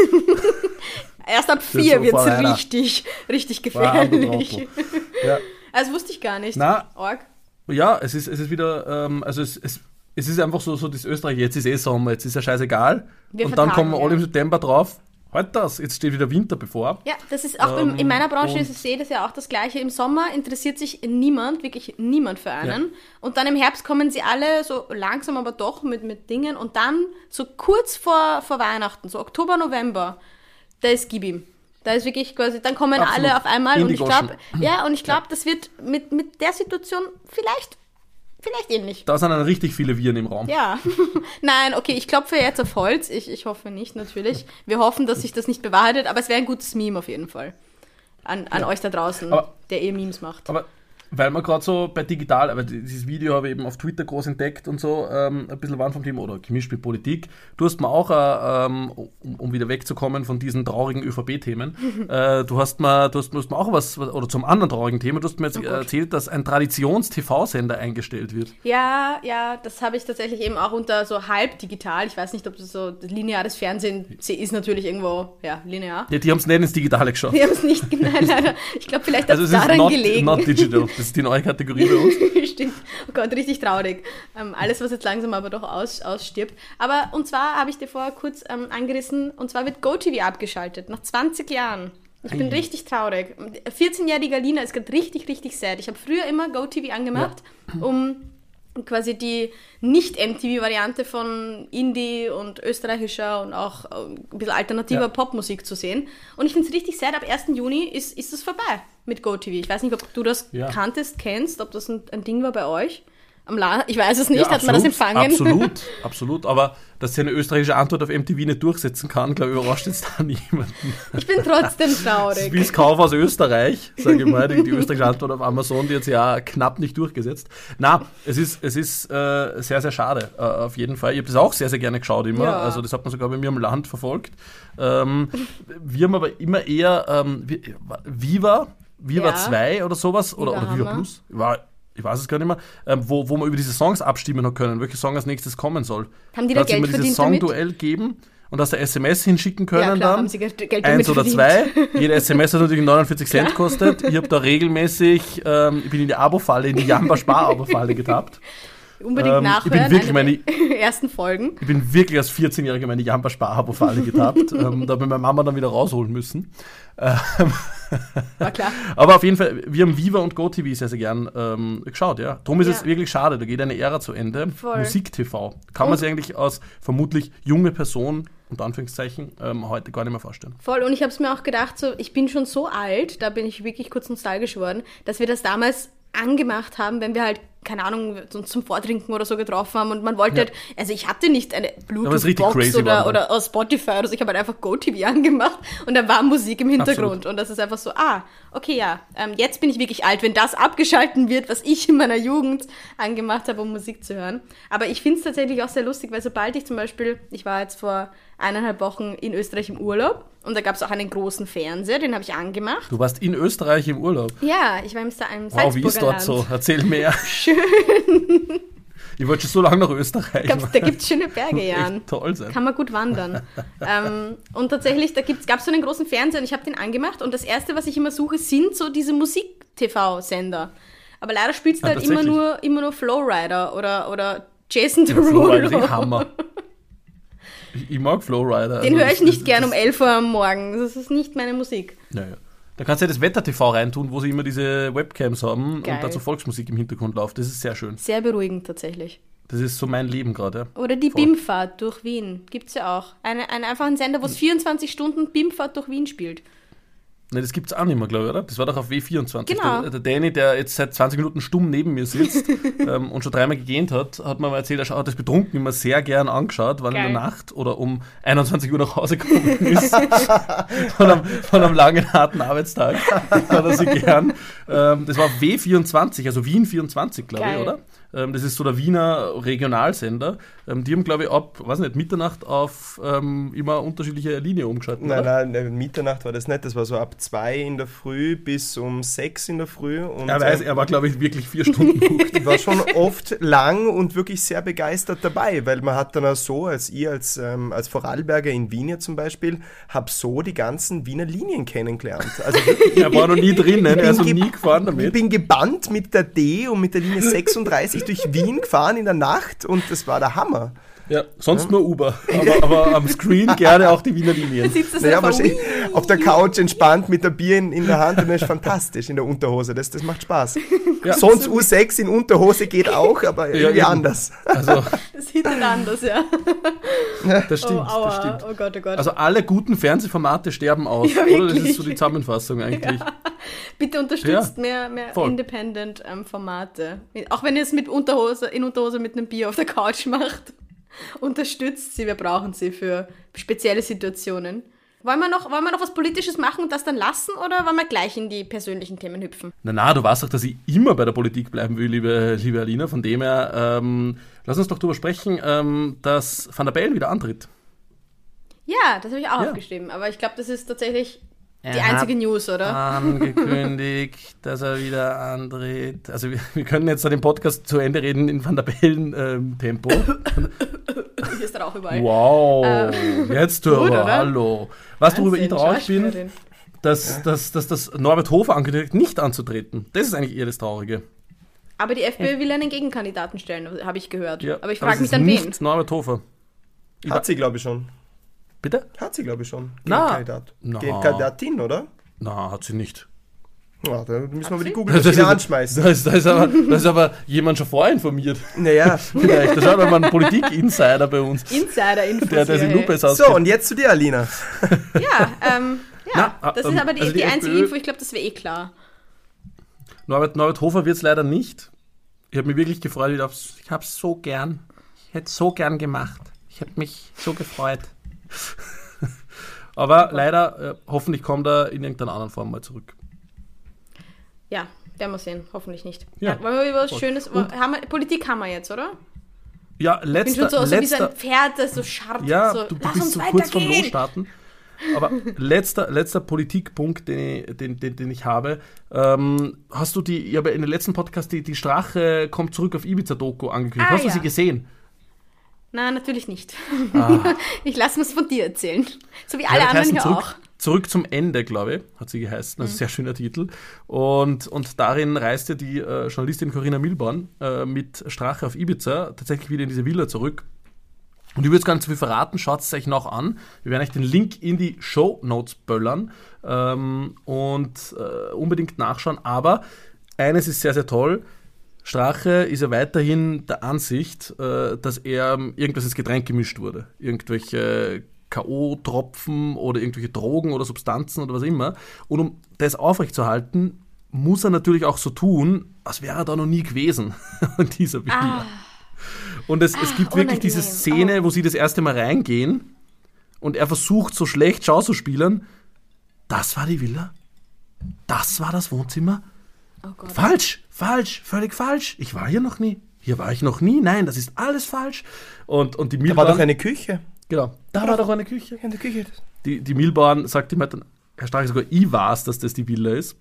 Erst ab vier wird es richtig, richtig gefährlich. Ja. Also wusste ich gar nicht. Na. Org. ja, es ist, es ist wieder, ähm, also es, es, es ist einfach so, so das Österreich, jetzt ist eh Sommer, jetzt ist ja scheißegal. Wir und dann kommen wir alle ja. im September drauf, halt das, jetzt steht wieder Winter bevor. Ja, das ist auch in, in Ähm, meiner Branche ist es sehe das ja auch das Gleiche. Im Sommer interessiert sich niemand, wirklich niemand für einen. Ja. Und dann im Herbst kommen sie alle so langsam, aber doch mit, mit Dingen. Und dann so kurz vor, vor Weihnachten, so Oktober, November, da ist Gib ihm. Da ist wirklich quasi, dann kommen Absolut. alle auf einmal. In Und ich glaube, ja, und ich glaube, das wird mit, mit der Situation vielleicht, vielleicht ähnlich. Da sind dann richtig viele Viren im Raum. Ja. Nein, okay, ich klopfe jetzt auf Holz. Ich, ich hoffe nicht, natürlich. Wir hoffen, dass sich das nicht bewahrheitet, aber es wäre ein gutes Meme auf jeden Fall. An, an euch da draußen, Aber- der ihr Memes macht. Aber weil man gerade so bei digital, aber dieses Video habe ich eben auf Twitter groß entdeckt und so, ähm, ein bisschen waren vom Thema oder gemischt mit Politik. Du hast mir auch, äh, ähm, um, um wieder wegzukommen von diesen traurigen ÖVP-Themen, äh, du hast mir, du hast, du hast mir auch was, oder zum anderen traurigen Thema, du hast mir jetzt Oh erzählt, dass ein Traditions-TV-Sender eingestellt wird. Ja, ja, das habe ich tatsächlich eben auch unter so halb digital. Ich weiß nicht, ob das so lineares Fernsehen ist natürlich irgendwo, ja, linear. Ja, die haben es nicht ins Digitale geschafft. Wir haben es nicht, nein, leider. Ich glaube, vielleicht hat Also es daran not, gelegen. not digital. Ist die neue Kategorie bei uns. Stimmt. Oh Gott, richtig traurig. Ähm, alles, was jetzt langsam aber doch aus, ausstirbt. Aber und zwar habe ich dir vorher kurz ähm, angerissen, und zwar wird GoTV abgeschaltet, nach 20 Jahren. Ich bin Ei. richtig traurig. 14-jährige Alina ist gerade richtig, richtig sad. Ich habe früher immer GoTV angemacht, um quasi die Nicht-MTV-Variante von Indie und österreichischer und auch äh, ein bisschen alternativer Ja. Popmusik zu sehen. Und ich finde es richtig sad, ab 1. Juni ist, ist es vorbei mit GoTV. Ich weiß nicht, ob du das Ja. kanntest, kennst, ob das ein, ein Ding war bei euch. Am La ich weiß es nicht, Ja, hat man das empfangen? Absolut, absolut. Aber dass sie eine österreichische Antwort auf MTV nicht durchsetzen kann, glaube ich, überrascht jetzt da niemanden. Ich bin trotzdem traurig. das Kauf aus Österreich, sage ich mal, die, die österreichische Antwort auf Amazon, die jetzt ja knapp nicht durchgesetzt. Na, es ist, es ist äh, sehr, sehr schade, äh, auf jeden Fall. Ich habe das auch sehr, sehr gerne geschaut immer. Ja. Also das hat man sogar bei mir im Land verfolgt. Ähm, wir haben aber immer eher ähm, Vi- Viva, Viva Ja. 2 oder sowas, oder, Viva oder Viva. Plus. War, ich weiß es gar nicht mehr, ähm, wo, wo man über diese Songs abstimmen hat können, welcher Song als nächstes kommen soll. Haben die da es Geld immer dieses? Songduell gegeben und hast du SMS hinschicken können Ja, klar, dann. haben sie Geld Eins oder zwei. Jede SMS hat natürlich 49 Cent gekostet. Ich habe da regelmäßig, ähm, ich bin in die Abo-Falle, in die Jamba Spar-Abo-Falle getappt. Unbedingt Ähm, ich nachhören, bin wirklich eine der ersten Folgen. Ich bin wirklich als 14-Jähriger meine Jamba Spar-Abo-Falle getappt. ähm, da habe ich meine Mama dann wieder rausholen müssen. War klar. Aber auf jeden Fall, wir haben Viva und GoTV sehr, sehr gern ähm, geschaut, ja. Darum ist Ja. es wirklich schade, da geht eine Ära zu Ende. Musik-TV. Kann man sich eigentlich als vermutlich junge Person, unter Anführungszeichen, ähm, heute gar nicht mehr vorstellen. Voll, und ich habe es mir auch gedacht, so, ich bin schon so alt, da bin ich wirklich kurz nostalgisch geworden, dass wir das damals angemacht haben, wenn wir halt, keine Ahnung, uns zum Vortrinken oder so getroffen haben und man wollte Ja. halt, also ich hatte nicht eine Bluetooth-Box oder, oder aus Spotify oder so, ich habe halt einfach GoTV angemacht und da war Musik im Hintergrund Absolut. und das ist einfach so, ah, okay, ja, ähm, jetzt bin ich wirklich alt, wenn das abgeschalten wird, was ich in meiner Jugend angemacht habe, um Musik zu hören. Aber ich finde es tatsächlich auch sehr lustig, weil sobald ich zum Beispiel, ich war jetzt vor eineinhalb Wochen in Österreich im Urlaub und da gab es auch einen großen Fernseher, den habe ich angemacht. Du warst in Österreich im Urlaub. Ja, ich war im, Sa im Wow, wie ist dort so? Land. Erzähl mehr. Schön. Ich wollte schon so lange nach Österreich. Gab's, da gibt es schöne Berge, Echt Jan. toll sein. Kann man gut wandern. ähm, und tatsächlich, da gab es so einen großen Fernseher und ich habe den angemacht und das erste, was ich immer suche, sind so diese Musik-TV-Sender. Aber leider spielst du Ah, halt immer nur, immer nur Flowrider oder, oder Jason Flowrider, Derulo. den Hammer. Ich, ich mag Flowrider. Den also höre ich nicht das- gern um das- 11 Uhr am Morgen. Das ist nicht meine Musik. Ja, ja. Da kannst du ja das Wetter-TV reintun, wo sie immer diese Webcams haben Geil. und dazu Volksmusik im Hintergrund läuft. Das ist sehr schön. Sehr beruhigend tatsächlich. Das ist so mein Leben gerade. Ja. Oder die. BIM-Fahrt durch Wien. Gibt's ja auch. Eine, eine, einfach ein Sender, wo es 24 Stunden BIM-Fahrt durch Wien spielt. Ne, das gibt es auch nicht mehr, glaube ich, oder? Das war doch auf W24. Genau. Der, der Danny, der jetzt seit 20 Minuten stumm neben mir sitzt ähm, und schon dreimal gegähnt hat, hat mir mal erzählt, er hat das betrunken immer sehr gern angeschaut, wann Geil. in der Nacht oder um 21 Uhr nach Hause gekommen ist. von, einem, von einem langen, harten Arbeitstag. hat er sie gern. Ähm, das war auf W24, also Wien 24, glaube ich, oder? Ähm, das ist so der Wiener Regionalsender. Ähm, die haben, glaube ich, ab, weiß nicht, Mitternacht auf ähm, immer unterschiedliche Linie umgeschaltet. Nein, oder? nein, Mitternacht war das nicht. Das war so ab zwei in der Früh bis um sechs in der Früh. Und Er weiß, er war, glaube ich, wirklich vier Stunden hooked. ich war schon oft lang und wirklich sehr begeistert dabei, weil man hat dann auch so, als ich als, ähm, als Vorarlberger in Wien jetzt zum Beispiel, habe so die ganzen Wiener Linien kennengelernt. Also wirklich, Er war noch nie drinnen, er ist noch nie gefahren Ich damit. bin gebannt mit der D und mit der Linie 36 durch Wien gefahren in der Nacht und das war der Hammer. Obama Ja, sonst nur Uber. Aber, aber am Screen gerne auch die Wiener Linien. Naja, einfach, wahrscheinlich auf der Couch entspannt mit der Bier in, in der Hand und das ist fantastisch in der Unterhose. Das, das macht Spaß. Ja. Sonst U6 in Unterhose geht auch, aber irgendwie eben. anders. Also, Das sieht dann anders, ja. das stimmt, oh, das stimmt. oh Gott, oh Gott. Also alle guten Fernsehformate sterben aus, Ja, oder? Das ist so die Zusammenfassung eigentlich. Bitte unterstützt Ja, mehr, mehr. Independent-Formate. Auch wenn ihr es mit Unterhose, in Unterhose mit einem Bier auf der Couch macht. Unterstützt sie, wir brauchen sie für spezielle Situationen. Wollen wir, noch, wollen wir noch was Politisches machen und das dann lassen oder wollen wir gleich in die persönlichen Themen hüpfen? Na, na, du weißt doch, dass ich immer bei der Politik bleiben will, liebe, liebe Alina. Von dem her, ähm, lass uns doch darüber sprechen, ähm, dass Van der Bellen wieder antritt. Ja, das habe ich auch Ja. aufgeschrieben, aber ich glaube, das ist tatsächlich die einzige hat News, oder? Angekündigt, dass er wieder antritt. Also wir, wir können jetzt den Podcast zu Ende reden in Van der Bellen ähm, Tempo. Hier ist er auch überall. Wow, jetzt gut, aber, oder? hallo. Du, worüber ich traurig bin? Dass, dass, dass das Norbert Hofer angekündigt hat, nicht anzutreten. Das ist eigentlich eher das Traurige. Aber die FPÖ will einen Gegenkandidaten stellen, habe ich gehört. Ja, aber ich frage mich dann nicht wen. Norbert Hofer. Hat sie, glaube ich, schon. Bitte? Hat sie, glaube ich, schon. Na. Kandidat. Na. Kandidatin, oder? Na, hat sie nicht. Ja, da müssen wir mal die sie? Google wieder anschmeißen. Da ist, da, ist aber, da ist aber jemand schon vorinformiert. Naja. Vielleicht. Das war aber ein Politik-Insider bei uns. Insider-Infos. Der, der sich besser So, und jetzt zu dir, Alina. Ja, ähm, ja, Na, das ähm, ist aber die, also die die einzige FPÖ Info, ich glaube, das wäre eh klar. Norbert, Norbert Hofer wird es leider nicht. Ich habe mich wirklich gefreut. Ich habe es so gern. Ich hätte es so gern gemacht. Ich hätte mich so gefreut. Aber leider, äh, hoffentlich kommt er in irgendeiner anderen Form mal zurück. Ja, werden wir sehen, hoffentlich nicht. Ja. Ja. wollen wir über was. Schönes, haben wir, Politik haben wir jetzt, oder? Ja, Ich bin letzter, schon so, so wie so letzter, ein Pferd, das so scharrt. Ja, so, du, du lass bist uns so kurz vom weitergehen. Losstarten. Aber letzter, letzter Politikpunkt, den ich, den, den, den ich habe. Ähm, hast du die, ich habe in den letzten Podcast die, die Strache kommt zurück auf Ibiza-Doku angekündigt. Ah, hast du ja. sie gesehen? Nein, natürlich nicht. Ah. ich lasse mir es von dir erzählen. So wie Ja, alle anderen heißt hier zurück, auch. Zurück zum Ende, glaube ich, hat sie geheißen. Mhm. Also sehr schöner Titel. Und, und darin reiste die äh, Journalistin Corinna Milborn äh, mit Strache auf Ibiza tatsächlich wieder in diese Villa zurück. Und ich würde jetzt gar nicht zu viel verraten, schaut es euch noch an. Wir werden euch den Link in die Show Notes böllern ähm, und äh, unbedingt nachschauen. Aber eines ist sehr, sehr toll. Strache ist ja weiterhin der Ansicht, äh, dass er ähm, irgendwas ins Getränk gemischt wurde. Irgendwelche K.O.-Tropfen oder irgendwelche Drogen oder Substanzen oder was immer. Und um das aufrechtzuerhalten, muss er natürlich auch so tun, als wäre er da noch nie gewesen dieser Villa. Ah, Und es, es gibt wirklich diese unangenehm. Szene, wo sie das erste Mal reingehen und er versucht so schlecht Schauzuspielern. Das war die Villa? Das war das Wohnzimmer? Oh Gott. Falsch, falsch, völlig falsch. Ich war hier noch nie. Hier war ich noch nie. Nein, das ist alles falsch. Und, und die Da war doch eine Küche. genau, da war doch eine Küche. In der Küche. Die, die Milbahn sagt ihm halt dann, Herr Stark, sogar ich weiß, dass das die Villa ist.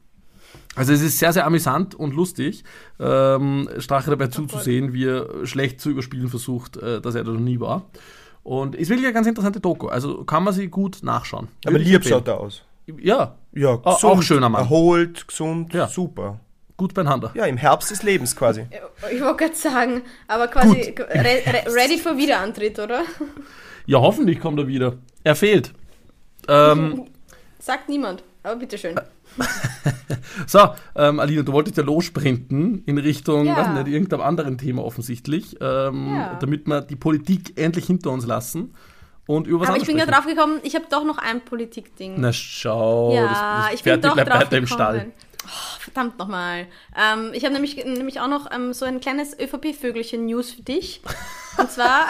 Also es ist sehr, sehr amüsant und lustig, ähm, Strache dabei zuzusehen, wie er schlecht zu überspielen versucht, äh, dass er da noch nie war. Und ist wirklich eine ganz interessante Doku. Also kann man sie gut nachschauen. Aber lieb schaut er aus. Ja, Ja, Au- auch schöner Mann. Erholt, gesund, Ja. super. Gut beieinander. Ja, im Herbst des Lebens quasi. Ich wollte gerade sagen, aber quasi re re ready für Wiederantritt, oder? Ja, hoffentlich kommt er wieder. Er fehlt. Ähm, Sagt niemand, aber bitteschön. so, ähm, Alina, du wolltest ja lossprinten in Richtung, Ja. nicht, irgendeinem anderen Thema offensichtlich, ähm, Ja. damit wir die Politik endlich hinter uns lassen und über was Aber ich bin gerade drauf gekommen, ich habe doch noch ein Politikding. Na schau, ja, das, das ich bin doch drauf weiter im. Stall. Oh, verdammt nochmal. Ähm, ich habe nämlich, nämlich auch noch ähm, so ein kleines ÖVP-Vögelchen-News für dich. Und zwar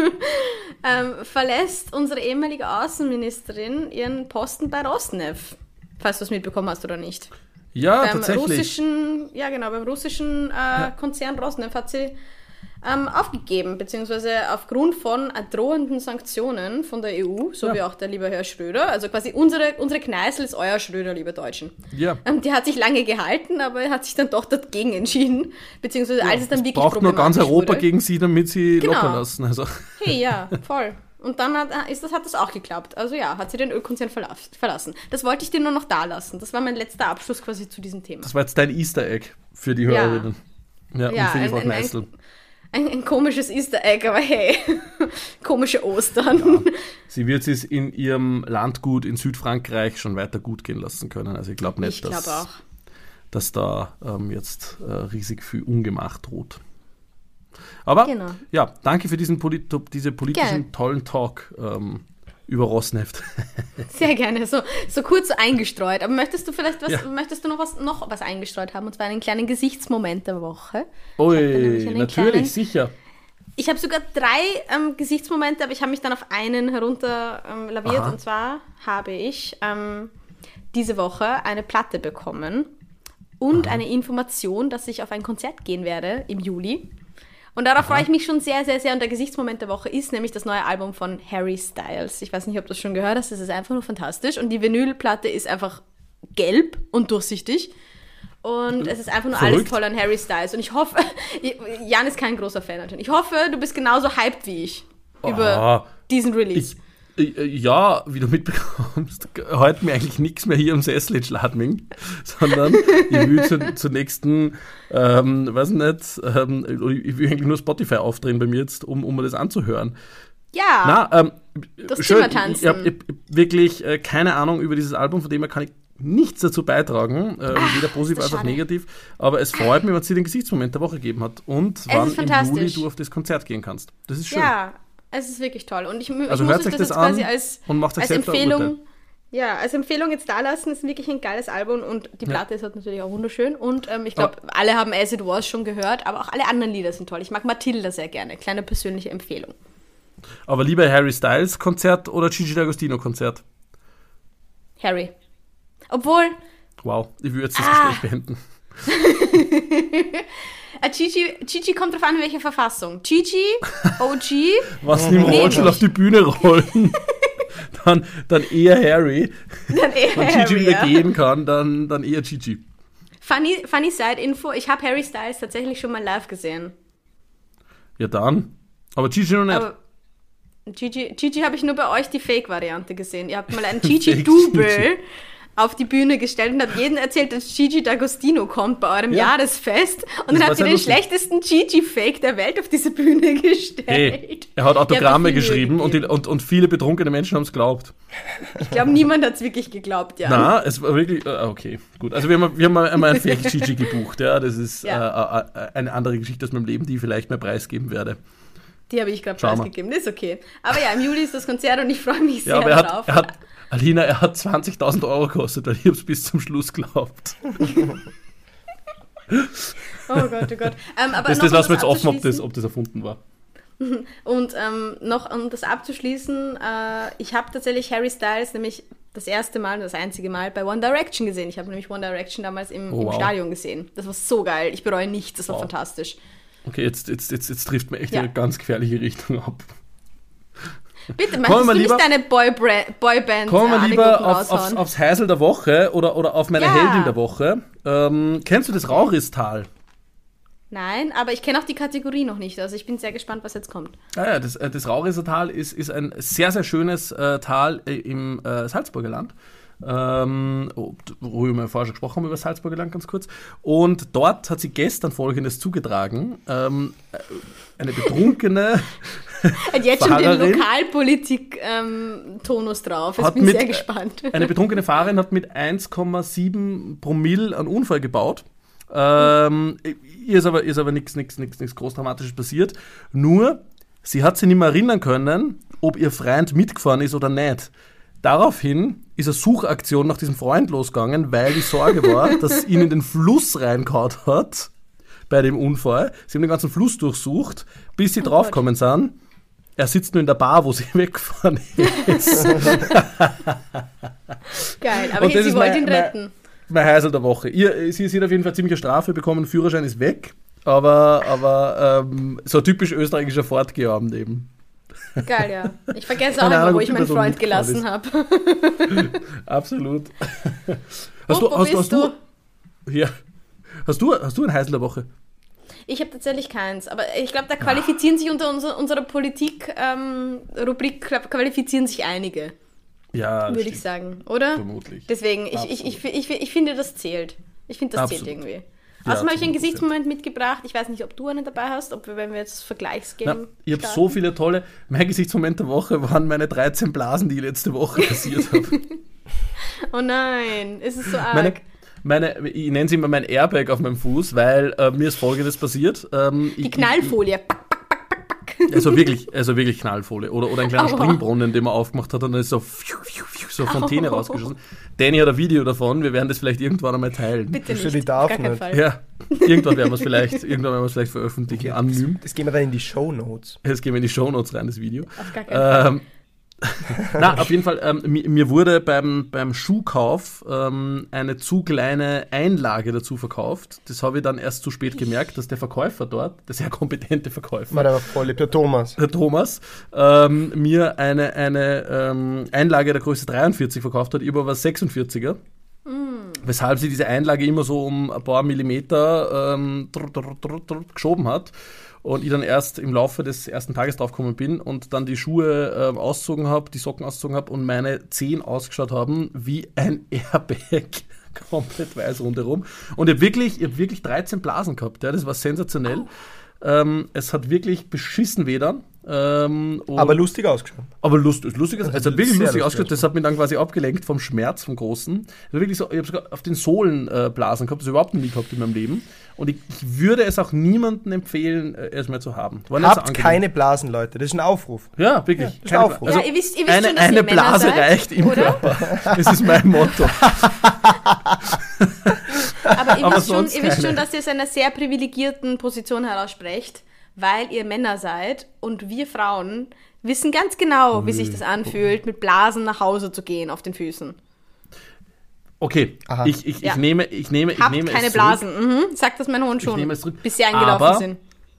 ähm, verlässt unsere ehemalige Außenministerin ihren Posten bei Rosneft. Falls du es mitbekommen hast oder nicht. Ja, beim tatsächlich. russischen, ja genau, beim russischen äh, Konzern Rosneft hat sie ähm, aufgegeben, beziehungsweise aufgrund von drohenden Sanktionen von der EU, so Ja. wie auch der liebe Herr Schröder. Also quasi unsere, unsere Kneißl ist euer Schröder, liebe Deutschen. Ja. Ähm, die hat sich lange gehalten, aber er hat sich dann doch dagegen entschieden, beziehungsweise als es dann wirklich Braucht nur ganz Europa wurde. gegen sie, damit sie Genau. locker lassen. Also, Hey, ja, voll. Und dann hat, äh, ist das, hat das auch geklappt. Also ja, hat sie den Ölkonzern verla verlassen. Das wollte ich dir nur noch da lassen. Das war mein letzter Abschluss quasi zu diesem Thema. das war jetzt dein Easter Egg für die Ja. Hörerinnen. Ja, Ja, und für die Frau ein- ein- Kneißl. Ein, ein komisches Easter Egg, aber hey, komische Ostern. Sie wird es in ihrem Landgut in Südfrankreich schon weiter gut gehen lassen können. Also ich glaube nicht, Ich dass, auch. dass da ähm, jetzt äh, riesig viel Ungemach droht. Aber Genau. ja, danke für diesen Polit diese politischen Gerne. tollen Talk ähm, über Rosneft. Sehr gerne, so, so kurz eingestreut. Aber möchtest du vielleicht was, Ja. möchtest du noch was, noch was eingestreut haben? Und zwar einen kleinen Gesichtsmoment der Woche. Ui, natürlich, kleinen- sicher. Ich habe sogar drei ähm, Gesichtsmomente, aber ich habe mich dann auf einen herunter ähm, laviert. Aha. Und zwar habe ich ähm, diese Woche eine Platte bekommen und eine Information, dass ich auf ein Konzert gehen werde im Juli. Und darauf freue ich mich schon sehr, sehr, sehr. Und der Gesichtsmoment der Woche ist nämlich das neue Album von Harry Styles. Ich weiß nicht, ob du das schon gehört hast. Das ist einfach nur fantastisch. Und die Vinylplatte ist einfach gelb und durchsichtig. Und es ist einfach nur alles Verrückt. toll an Harry Styles. Und ich hoffe, Jan ist kein großer Fan natürlich. Ich hoffe, du bist genauso hyped wie ich über Ah, diesen Release. Ich, äh, ja, wie du mitbekommst, heute mir eigentlich nichts mehr hier im Sessel in Schladming, sondern ich will zur, zur nächsten, ähm, weiß nicht, ähm, ich will eigentlich nur Spotify aufdrehen bei mir jetzt, um, um mir das anzuhören. ja, Na, ähm, Das schön, Zimmertanzen. Ich habe wirklich äh, keine Ahnung über dieses Album, von dem her kann ich nichts dazu beitragen, äh, weder positiv als auch negativ. Aber es freut mich, wenn sie den Gesichtsmoment der Woche gegeben hat und wann ist im. Juli du auf das Konzert gehen kannst. Das ist schön. ja, es ist wirklich toll. Und ich, ich Also muss euch das das jetzt quasi als, als Empfehlung. Ja, als Empfehlung jetzt da lassen, ist wirklich ein geiles Album und die Ja. Platte ist halt natürlich auch wunderschön. Und ähm, ich glaube, alle haben As It Was schon gehört, aber auch alle anderen Lieder sind toll. Ich mag Matilda sehr gerne. Kleine persönliche Empfehlung. Aber lieber Harry Styles Konzert oder Gigi D'Agostino Konzert? Harry. Obwohl, Wow, ich würde jetzt das Ah. Gespräch beenden. äh, Gigi, Gigi kommt drauf an, in welcher Verfassung. Gigi, OG, Was im Nee, Rollstuhl nicht. auf die Bühne rollen, dann, dann eher Harry. dann eher Wenn Gigi Harry. wieder Ja. gehen kann, dann, dann eher Gigi. Funny, funny Side-Info, ich habe Harry Styles tatsächlich schon mal live gesehen. Ja dann. Aber Gigi noch nicht. Aber Gigi, Gigi habe ich nur bei euch die Fake-Variante gesehen. Ihr habt mal einen Gigi-Double Gigi. Auf die Bühne gestellt und habt jedem erzählt, dass Gigi D'Agostino kommt bei eurem Ja. Jahresfest. Und Das dann ihr sehr den lustig. schlechtesten Gigi-Fake der Welt auf diese Bühne gestellt. Hey, er hat Autogramme Mühe geschrieben und, die, und, und viele betrunkene Menschen haben es geglaubt. Ich glaube, niemand hat es wirklich geglaubt, ja. Na, es war wirklich. Äh, okay, gut. Also wir haben, wir haben einmal ein Fake Gigi gebucht, ja. Das ist Ja. Äh, eine andere Geschichte aus meinem Leben, die ich vielleicht mehr preisgeben werde. Die habe ich gerade preisgegeben. Das ist okay. Aber ja, im Juli ist das Konzert und ich freue mich sehr Ja, er drauf. hat, er hat, Alina, er hat 20.000 Euro gekostet, weil ich es bis zum Schluss glaubt. oh Gott, oh Gott. Ähm, aber Das, das um lassen wir jetzt offen, ob das, ob das erfunden war. Und ähm, noch um das abzuschließen, äh, ich habe tatsächlich Harry Styles nämlich das erste Mal und das einzige Mal bei One Direction gesehen. Ich habe nämlich One Direction damals im, Oh, im wow. Stadion gesehen. Das war so geil. Ich bereue nichts. Das war Wow. fantastisch. Okay, jetzt, jetzt, jetzt, jetzt trifft mir echt Ja. in eine ganz gefährliche Richtung ab. Bitte, wir du lieber- nicht deine Boybra- Boyband Kommen wir lieber Anekdoten auf, aufs, Heisel der Woche oder, oder auf meine Ja. Heldin der Woche. Ähm, kennst du das Rauristal? Nein, aber ich kenne auch die Kategorie noch nicht. Also ich bin sehr gespannt, was jetzt kommt. Ah ja, das, äh, das Rauriser Tal ist, ist ein sehr, sehr schönes äh, Tal äh, im äh, Salzburger Land. Ähm, oh, worüber wir vorher schon gesprochen haben, über das Salzburger Land ganz kurz. Und dort hat sie gestern Folgendes zugetragen. Ähm, äh, eine betrunkene Hat jetzt schon den Fahrerin? Lokalpolitik-Tonus drauf. Hat bin ich mit- sehr gespannt. Eine betrunkene Fahrerin hat mit 1,7 Promille einen Unfall gebaut. Ähm, ihr ist aber, ist aber nichts nix, nix, nix Großdramatisches passiert. Nur, sie hat sich nicht mehr erinnern können, ob ihr Freund mitgefahren ist oder nicht. Daraufhin ist eine Suchaktion nach diesem Freund losgegangen, weil die Sorge war, dass ihn in den Fluss reingehauen hat bei dem Unfall. Sie haben den ganzen Fluss durchsucht, bis sie Oh draufgekommen sind. Er sitzt nur in der Bar, wo sie weggefahren ist. Geil, aber das sie wollte mein- ihn mein- retten. mein Heisel der Woche. Ihr, sie, sie hat auf jeden Fall ziemliche Strafe bekommen, Führerschein ist weg, aber, aber ähm, so ein typisch österreichischer Fortgeabend eben. Geil, ja. Ich vergesse auch Keine immer, Ahnung, wo ich meinen Freund gelassen habe. Absolut. Hast du, hast, hast du? du, ja. Hast du, hast du ein Heisel der Woche? Ich habe tatsächlich keins, aber ich glaube, da qualifizieren sich unter unser, unserer Politik-Rubrik qualifizieren sich einige, Ja, würde ich sagen, oder? Vermutlich. Deswegen, ich, ich, ich, ich, ich finde, das zählt. Ich finde, das Absolut. zählt irgendwie. Ja, Außerdem habe ich einen 100%. Gesichtsmoment mitgebracht. Ich weiß nicht, ob du einen dabei hast, ob wir, wenn wir jetzt Na, Vergleichsgame ich habe so viele tolle. Mein Gesichtsmoment der Woche waren meine 13 Blasen, die ich letzte Woche kassiert habe. Oh nein, ist es so arg? meine, meine, ich nenne sie immer mein Airbag auf meinem Fuß, weil äh, mir ist folgendes passiert. Ähm, Die Knallfolie. Also wirklich, also wirklich Knallfolie. Oder, oder ein kleiner Aua. Springbrunnen, den man aufgemacht hat und dann ist so, pfiuh, pfiuh, pfiuh, so Fontäne Au. rausgeschossen. Danny hat ein Video davon, wir werden das vielleicht irgendwann einmal teilen. Bitte nicht. die darf nicht. Fall. Ja, irgendwann werden wir es vielleicht, irgendwann werden wir es vielleicht veröffentlichen, anonym. Das gehen wir dann in die Show Notes. Jetzt gehen wir in die Shownotes rein, das Video. Auf gar keinen Fall. Ähm, na, auf jeden Fall, ähm, mir, wurde beim, beim Schuhkauf ähm, eine zu kleine Einlage dazu verkauft. Das habe ich dann erst zu spät gemerkt, dass der Verkäufer dort, der sehr kompetente Verkäufer, War der voll lieb, der Thomas. der Thomas, ähm, mir eine, eine ähm, Einlage der Größe 43 verkauft hat, über was 46er. Weshalb sie diese Einlage immer so um ein paar Millimeter ähm, drr, drr, drr, drr, geschoben hat. Und ich dann erst im Laufe des ersten Tages draufgekommen bin und dann die Schuhe ähm, auszogen habe, die Socken auszogen habe und meine Zehen ausgeschaut haben wie ein Airbag. Komplett weiß rundherum. Und ich habe wirklich, ich hab wirklich 13 Blasen gehabt. Ja, das war sensationell. Ähm, es hat wirklich beschissen weder. Ähm, Aber lustig ausgeschaut. aber lustig, lustig ist, es hat wirklich lustig lustig ausgeschaut. Das hat mich dann quasi abgelenkt vom Schmerz, vom Großen. War wirklich so, ich habe sogar auf den Sohlen äh, Blasen gehabt, das habe ich überhaupt noch nie gehabt in meinem Leben. Und ich, ich würde es auch niemandem empfehlen, äh, es mal zu haben. So Habt keine Blasen, Leute. Das ist ein Aufruf. Ja, wirklich. ist keine Aufruf. Bla- ja, ihr wisst, ihr wisst eine, schon, dass eine Blase seid, reicht im oder? Körper. Das ist mein Motto. Aber ihr, wisst, schon, ihr wisst schon, dass ihr aus einer sehr privilegierten Position heraussprecht, weil ihr Männer seid und wir Frauen wissen ganz genau, wie sich das anfühlt, mit Blasen nach Hause zu gehen auf den Füßen. Okay, Aha. ich, ich, Ja. ich nehme, ich nehme, ich Habt nehme keine es zurück. Blasen. Mhm. Sagt das mein Hund schon, nehme es zurück. bis sie eingelaufen Aber- sind.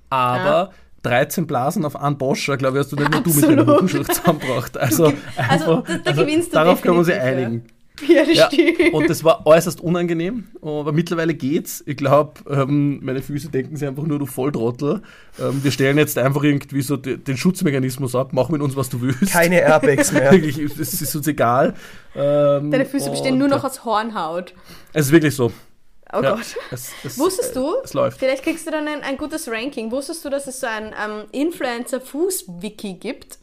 Aber 13 Blasen auf einen Boscher, glaube ich, hast du nicht nur du mit deinem Huckenschutz zusammengebracht. Also, Also, einfach- da- da gewinnst du Darauf können wir uns ja ja. einigen. Ja, und das war äußerst unangenehm, aber mittlerweile geht's. Ich glaube, ähm, meine Füße denken sich einfach nur, du Volltrottel. Ähm, wir stellen jetzt einfach irgendwie so de- den Schutzmechanismus ab, mach mit uns, was du willst. Keine Airbags mehr. Wirklich, es ist uns egal. Ähm, Deine Füße bestehen nur noch aus Hornhaut. Es ist wirklich so. Oh ja, Gott. Es, es, Wusstest du, Es läuft. vielleicht kriegst du dann ein, ein gutes Ranking, wusstest du, dass es so ein ähm, Influencer-Fuß-Wiki gibt?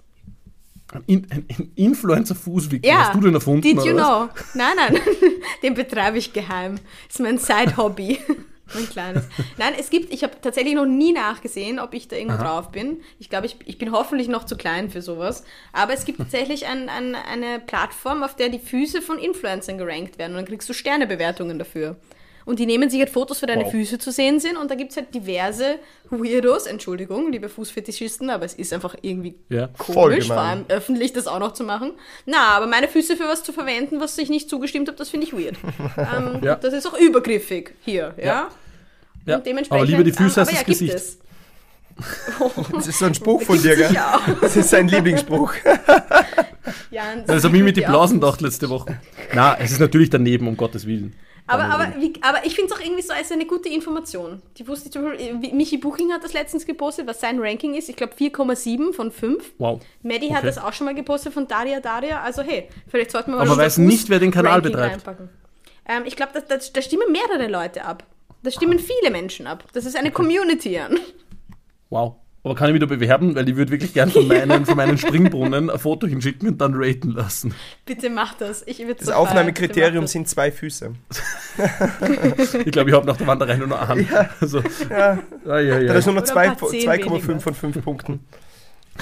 In, ein, ein Influencer-Fußwiki, Ja. hast du den erfunden? Did you was? know? Nein, nein, den betreibe ich geheim. Das ist mein Side-Hobby. mein kleines. Nein, es gibt, ich habe tatsächlich noch nie nachgesehen, ob ich da irgendwo drauf bin. Ich glaube, ich, ich bin hoffentlich noch zu klein für sowas. Aber es gibt tatsächlich ein, ein, eine Plattform, auf der die Füße von Influencern gerankt werden. Und dann kriegst du Sternebewertungen dafür. Und die nehmen sich halt Fotos, wo deine Wow. Füße zu sehen sind. Und da gibt es halt diverse Weirdos, Entschuldigung, liebe Fußfetischisten, aber es ist einfach irgendwie Ja. Komisch, vor allem öffentlich das auch noch zu machen. Na, aber meine Füße für was zu verwenden, was ich nicht zugestimmt habe, das finde ich weird. ähm, Ja. Das ist auch übergriffig hier, ja. Ja. Ja, Und dementsprechend, aber lieber die Füße ähm, als das ja, gibt Gesicht. es. Das ist so ein Spruch von dir, gell? Das ist sein Lieblingsspruch. Ja, Das habe ich mit die Blasen gedacht letzte Woche. Na, es ist natürlich daneben, um Gottes Willen. Aber, aber, wie, aber ich finde es auch irgendwie so als eine gute Information. Die wusste ich zum Beispiel, wie- Michi Buching hat das letztens gepostet, was sein Ranking ist. Ich glaube 4,7 von 5. Wow. Maddie hat Okay. das auch schon mal gepostet von Daria Daria. Also hey, vielleicht sollten wir mal Aber weiß nicht, wer den Kanal Fuß-Ranking betreibt. Ähm, ich glaube, da, da, da stimmen mehrere Leute ab. Da stimmen viele Menschen ab. Das ist eine Community an. Wow. Aber kann ich wieder bewerben, weil ich würde wirklich gern von meinen, von meinen Springbrunnen ein Foto hinschicken und dann raten lassen. Bitte mach das. Ich Das so. Aufnahmekriterium mach sind zwei Füße. Ich glaube, ich habe nach der Wanderei nur noch einen. Also, Ja, ah, ja, ja. da ist nur noch Oder zwei- ein paar Zehen 2,5 weniger. von 5 Punkten.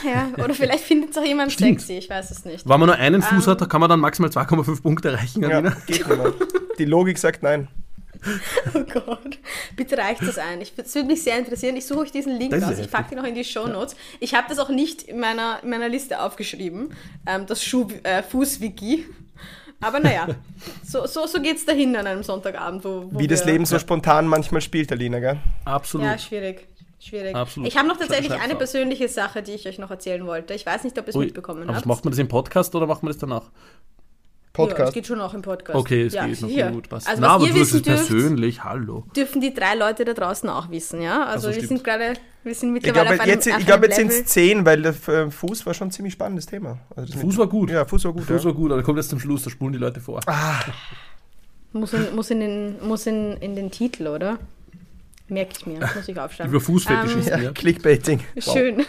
Ja, oder vielleicht findet es auch jemand Stimmt. sexy, ich weiß es nicht. Wenn man nur einen Fuß Ähm. hat, kann man dann maximal 2,5 Punkte erreichen, Ja, geht. Die Logik sagt nein. Oh Gott, bitte reicht das ein. Ich, das würde mich sehr interessieren. Ich suche euch diesen Link Das ja Ich packe den noch in die Show Notes. Ich habe das auch nicht in meiner, in meiner Liste aufgeschrieben, ähm, das Schuh, äh, Fußwiki. Aber naja, so, so, so geht es dahin an einem Sonntagabend. Wo, wo Wie das Leben so spontan manchmal spielt, Alina, gell? Absolut. Ja, schwierig. Schwierig. Absolut. Ich habe noch tatsächlich eine persönliche Sache, die ich euch noch erzählen wollte. Ich weiß nicht, ob ihr es mitbekommen habt. macht man das im Podcast oder macht man das danach? Ja, es Podcast. geht schon auch im Podcast. Okay, es ja, geht noch hier. gut. Was, Also Na, was aber ihr wissen es dürft, persönlich, hallo. dürfen die drei Leute da draußen auch wissen, ja? Also Also wir stimmt. sind gerade, wir sind Ich mittlerweile glaube, einem, jetzt, ich glaube, einem jetzt sind es zehn, weil der äh, Fuß war schon ein ziemlich spannendes Thema. Also das Fuß mit- war gut. Ja, Fuß war gut. Fuß ja. war gut, aber der kommt jetzt zum Schluss, da spulen die Leute vor. Muss in, muss in, den, muss in, in den Titel, oder? Merke ich mir, muss ich aufschreiben. Über Fußfetischisten, Ja, ja. Clickbaiting. Wow. Schön.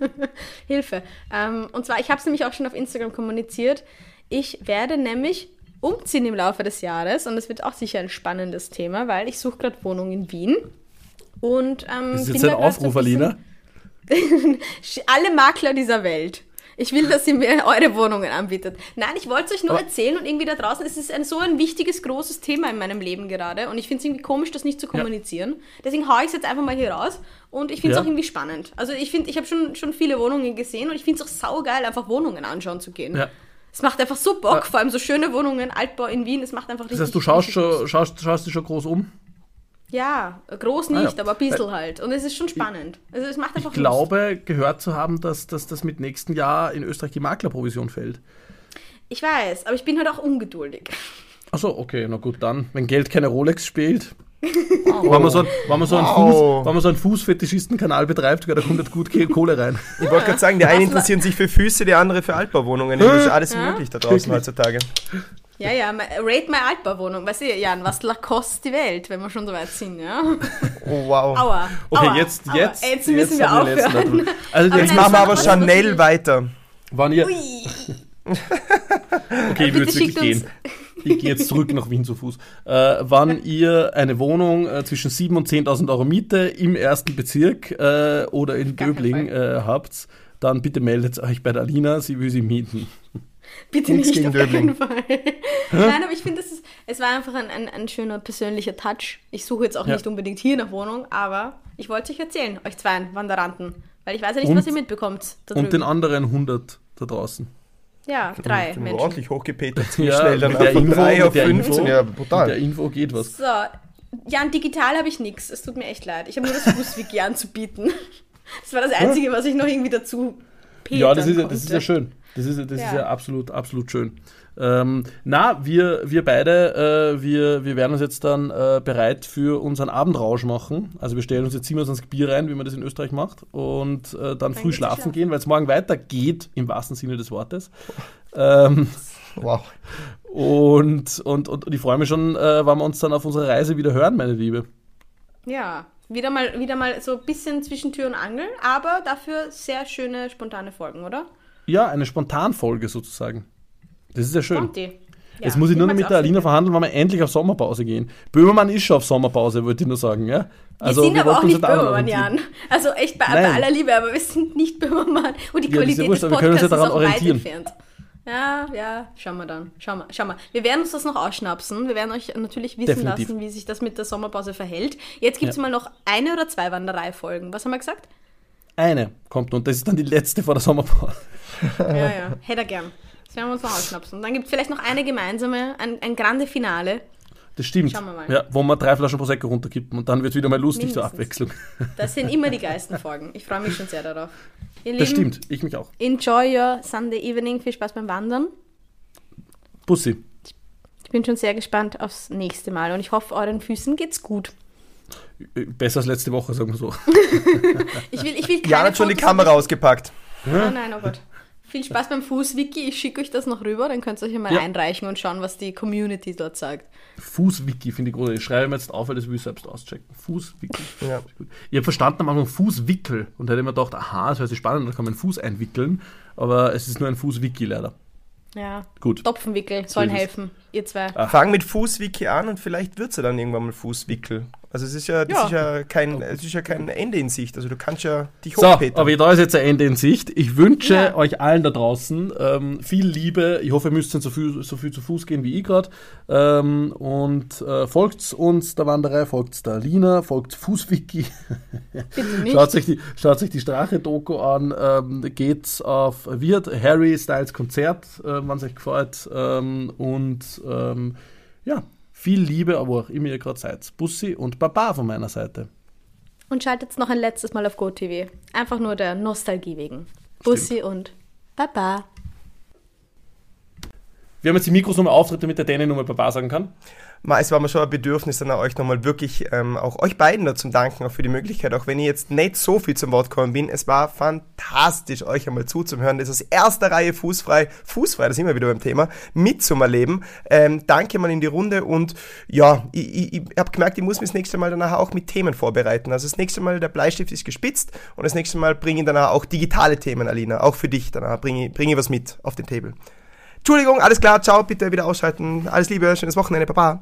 Hilfe. Ähm, und zwar, ich habe es nämlich auch schon auf Instagram kommuniziert. Ich werde nämlich umziehen im Laufe des Jahres und das wird auch sicher ein spannendes Thema, weil ich suche gerade Wohnung in Wien. Und ähm, Das ist jetzt ein Aufruf, Alina. alle Makler dieser Welt. Ich will, dass ihr mir eure Wohnungen anbietet. Nein, ich wollte es euch nur Aber- erzählen und irgendwie da draußen, es ist ein, so ein wichtiges, großes Thema in meinem Leben gerade und ich finde es irgendwie komisch, das nicht zu kommunizieren. Deswegen haue ich es jetzt einfach mal hier raus und ich finde es Ja. auch irgendwie spannend. Also ich finde, ich habe schon, schon viele Wohnungen gesehen und ich finde es auch saugeil, einfach Wohnungen anschauen zu gehen. Ja. Es macht einfach so Bock, Ja. vor allem so schöne Wohnungen, Altbau in Wien, es macht einfach richtig Das heißt, du schaust, Lust. schon, schaust, schaust dich schon groß um. Ja, groß Ah, ja. nicht, aber ein bisschen halt. Und es ist schon spannend. Also es macht einfach Ich glaube, gehört zu haben, dass, dass das mit nächsten Jahr in Österreich die Maklerprovision fällt. Ich weiß, aber ich bin halt auch ungeduldig. Achso, okay, na gut, dann. Wenn Geld keine Rolex spielt. Wenn man so, ein- wenn man so einen, Wow. Fuß, wenn man so einen Fußfetischisten-Kanal betreibt, da kommt jetzt gut Kohle rein. Ich wollte gerade sagen, die einen interessieren sich für Füße, die andere für Altbauwohnungen. Das ist alles möglich da draußen Wirklich? heutzutage. Ja, ja, rate my Altbauwohnung. Weißt du, Jan, was kostet die Welt, wenn wir schon so weit sind, ja? Oh, wow. Aua. Okay, aua, jetzt, aua. jetzt, Jetzt müssen wir den letzten aufhören. Also Aber jetzt Jetzt nein, machen wir aber Chanel weiter. waren ihr, Ui. okay, ich würde jetzt Bitte wirklich gehen. Ich gehe jetzt zurück nach Wien zu Fuß. Äh, wann ihr eine Wohnung äh, zwischen 7.000 und 10.000 Euro Miete im ersten Bezirk äh, oder in Gar keinen Döbling äh, habt, dann bitte meldet euch bei der Alina, sie will sie mieten. Bitte Nichts nicht, auf keinen Döbling. Fall. Nein, aber ich finde, das ist, es war einfach ein, ein, ein schöner persönlicher Touch. Ich suche jetzt auch Ja. nicht unbedingt hier nach Wohnung, aber ich wollte euch erzählen, euch zwei Wanderanten. Weil ich weiß ja nicht, Und- was ihr mitbekommt. Da Und den anderen 100 da draußen. Ja, drei Menschen. ordentlich hochgepetert. Ziemlich Ja, schnell dann von Info, 3 mit auf der 15. Info. Ja, Mit der brutal. Info geht was. So, Jan, digital habe ich nichts. Es tut mir echt leid. Ich habe nur das Fußwiki anzubieten. Das war das Einzige, was ich noch irgendwie dazu Ja, das ist, ja- das ist ja schön. Das ist, das ist Ja. ja absolut, absolut schön. Ähm, na, wir, wir beide, äh, wir, wir werden uns jetzt dann äh, bereit für unseren Abendrausch machen. Also wir stellen uns jetzt 27 Bier rein, wie man das in Österreich macht, und äh, dann früh geht's schlafen schlafen. gehen, weil es morgen weitergeht, im wahrsten Sinne des Wortes. Ähm, Wow. und, und, und ich freue mich schon, äh, wann wir uns dann auf unserer Reise wieder hören, meine Liebe. Ja, wieder mal, wieder mal so ein bisschen zwischen Tür und Angel, aber dafür sehr schöne, spontane Folgen, oder? Ja, eine Spontanfolge sozusagen. Das ist ja schön. Kommt die. Ja, Jetzt muss ich nur noch mit der Alina verhandeln, wann wir endlich auf Sommerpause gehen. Böhmermann ist schon auf Sommerpause, wollte ich nur sagen, ja? Wir sind aber wollten auch nicht Böhmermann. Jan. Also echt bei, bei aller Liebe, aber wir sind nicht Böhmermann. Und die Ja, Qualität wurscht, des aber wir können uns ja Podcasts ist daran auch weit orientieren. entfernt. Ja, ja, schauen wir dann. Schauen wir, schauen wir. Wir werden uns das noch ausschnapsen. Wir werden euch natürlich wissen Definitiv. lassen, wie sich das mit der Sommerpause verhält. Jetzt gibt es Ja. mal noch eine oder zwei Wandereifolgen. Was haben wir gesagt? Eine kommt und das ist dann die letzte vor der Sommerpause. Ja, ja. Hätte er gern. Das werden wir uns noch ausschnapsen. Und dann gibt es vielleicht noch eine gemeinsame, ein, ein grande Finale. Das stimmt. Schauen wir mal. Ja, wo man drei Flaschen Prosecco runterkippen und dann wird wieder mal lustig zur Mindestens. Abwechslung. Das sind immer die geilsten Folgen. Ich freue mich schon sehr darauf. Ihr Das Lieben, stimmt, ich mich auch. enjoy your Sunday evening. Viel Spaß beim Wandern. Pussy. Ich bin schon sehr gespannt aufs nächste Mal und ich hoffe, euren Füßen geht's gut. Besser als letzte Woche, sagen wir so. Ich will, ich will keine Jan hat schon die Kamera ausgepackt. Oh nein, oh Gott. Viel Spaß beim Fußwiki. Ich schicke euch das noch rüber, dann könnt ihr euch mal Ja. einreichen und schauen, was die Community dort sagt. Fußwiki finde ich großartig. Ich schreibe mir jetzt auf, weil das will ich selbst auschecken. Fußwiki. Ja. Gut. Ich habe verstanden am Anfang Fußwickel und hätte mir gedacht, aha, das hört sich spannend, da kann man einen Fuß einwickeln, aber es ist nur ein Fußwiki leider. Ja. Gut. Topfenwickel sollen es. helfen, ihr zwei. Fang mit Fußwiki an und vielleicht wird sie dann irgendwann mal Fußwickel. Also es ist ja, Ja. Ist ja kein, es ist ja kein Ende in Sicht. Also du kannst ja dich So, hochpetern. aber da ist jetzt ein Ende in Sicht. Ich wünsche Ja. euch allen da draußen ähm, viel Liebe. Ich hoffe, ihr müsst nicht so viel, so viel zu Fuß gehen wie ich gerade. Ähm, und äh, folgt uns der Wanderei, folgt der Lina, folgt Fußwiki. Schaut sich die, schaut sich die Strache-Doku an, ähm, geht auf Wirt, Harry Styles Konzert, äh, wenn es euch gefällt. Ähm, und ähm, ja, viel Liebe, aber auch immer ihr gerade seid. Bussi und Baba von meiner Seite. Und schaltet noch ein letztes Mal auf GoTV. Einfach nur der Nostalgie wegen. Bussi und Baba. Wir haben jetzt die Mikros nochmal auftritt, damit der Danny nochmal Baba sagen kann. Es war mir schon ein Bedürfnis, dann euch nochmal wirklich, ähm, auch euch beiden da zum Danken, auch für die Möglichkeit, auch wenn ich jetzt nicht so viel zum Wort gekommen bin. Es war fantastisch, euch einmal zuzuhören. Das ist aus erster Reihe fußfrei, fußfrei, das sind wir wieder beim Thema, mitzumerleben. Ähm, danke mal in die Runde und ja, ich, ich, ich habe gemerkt, ich muss mich das nächste Mal danach auch mit Themen vorbereiten. Also das nächste Mal, der Bleistift ist gespitzt und das nächste Mal bringe ich danach auch digitale Themen, Alina, auch für dich. Danach bringe ich, bringe ich was mit auf den Table. Entschuldigung, alles klar, ciao, bitte wieder ausschalten. Alles Liebe, schönes Wochenende, Papa.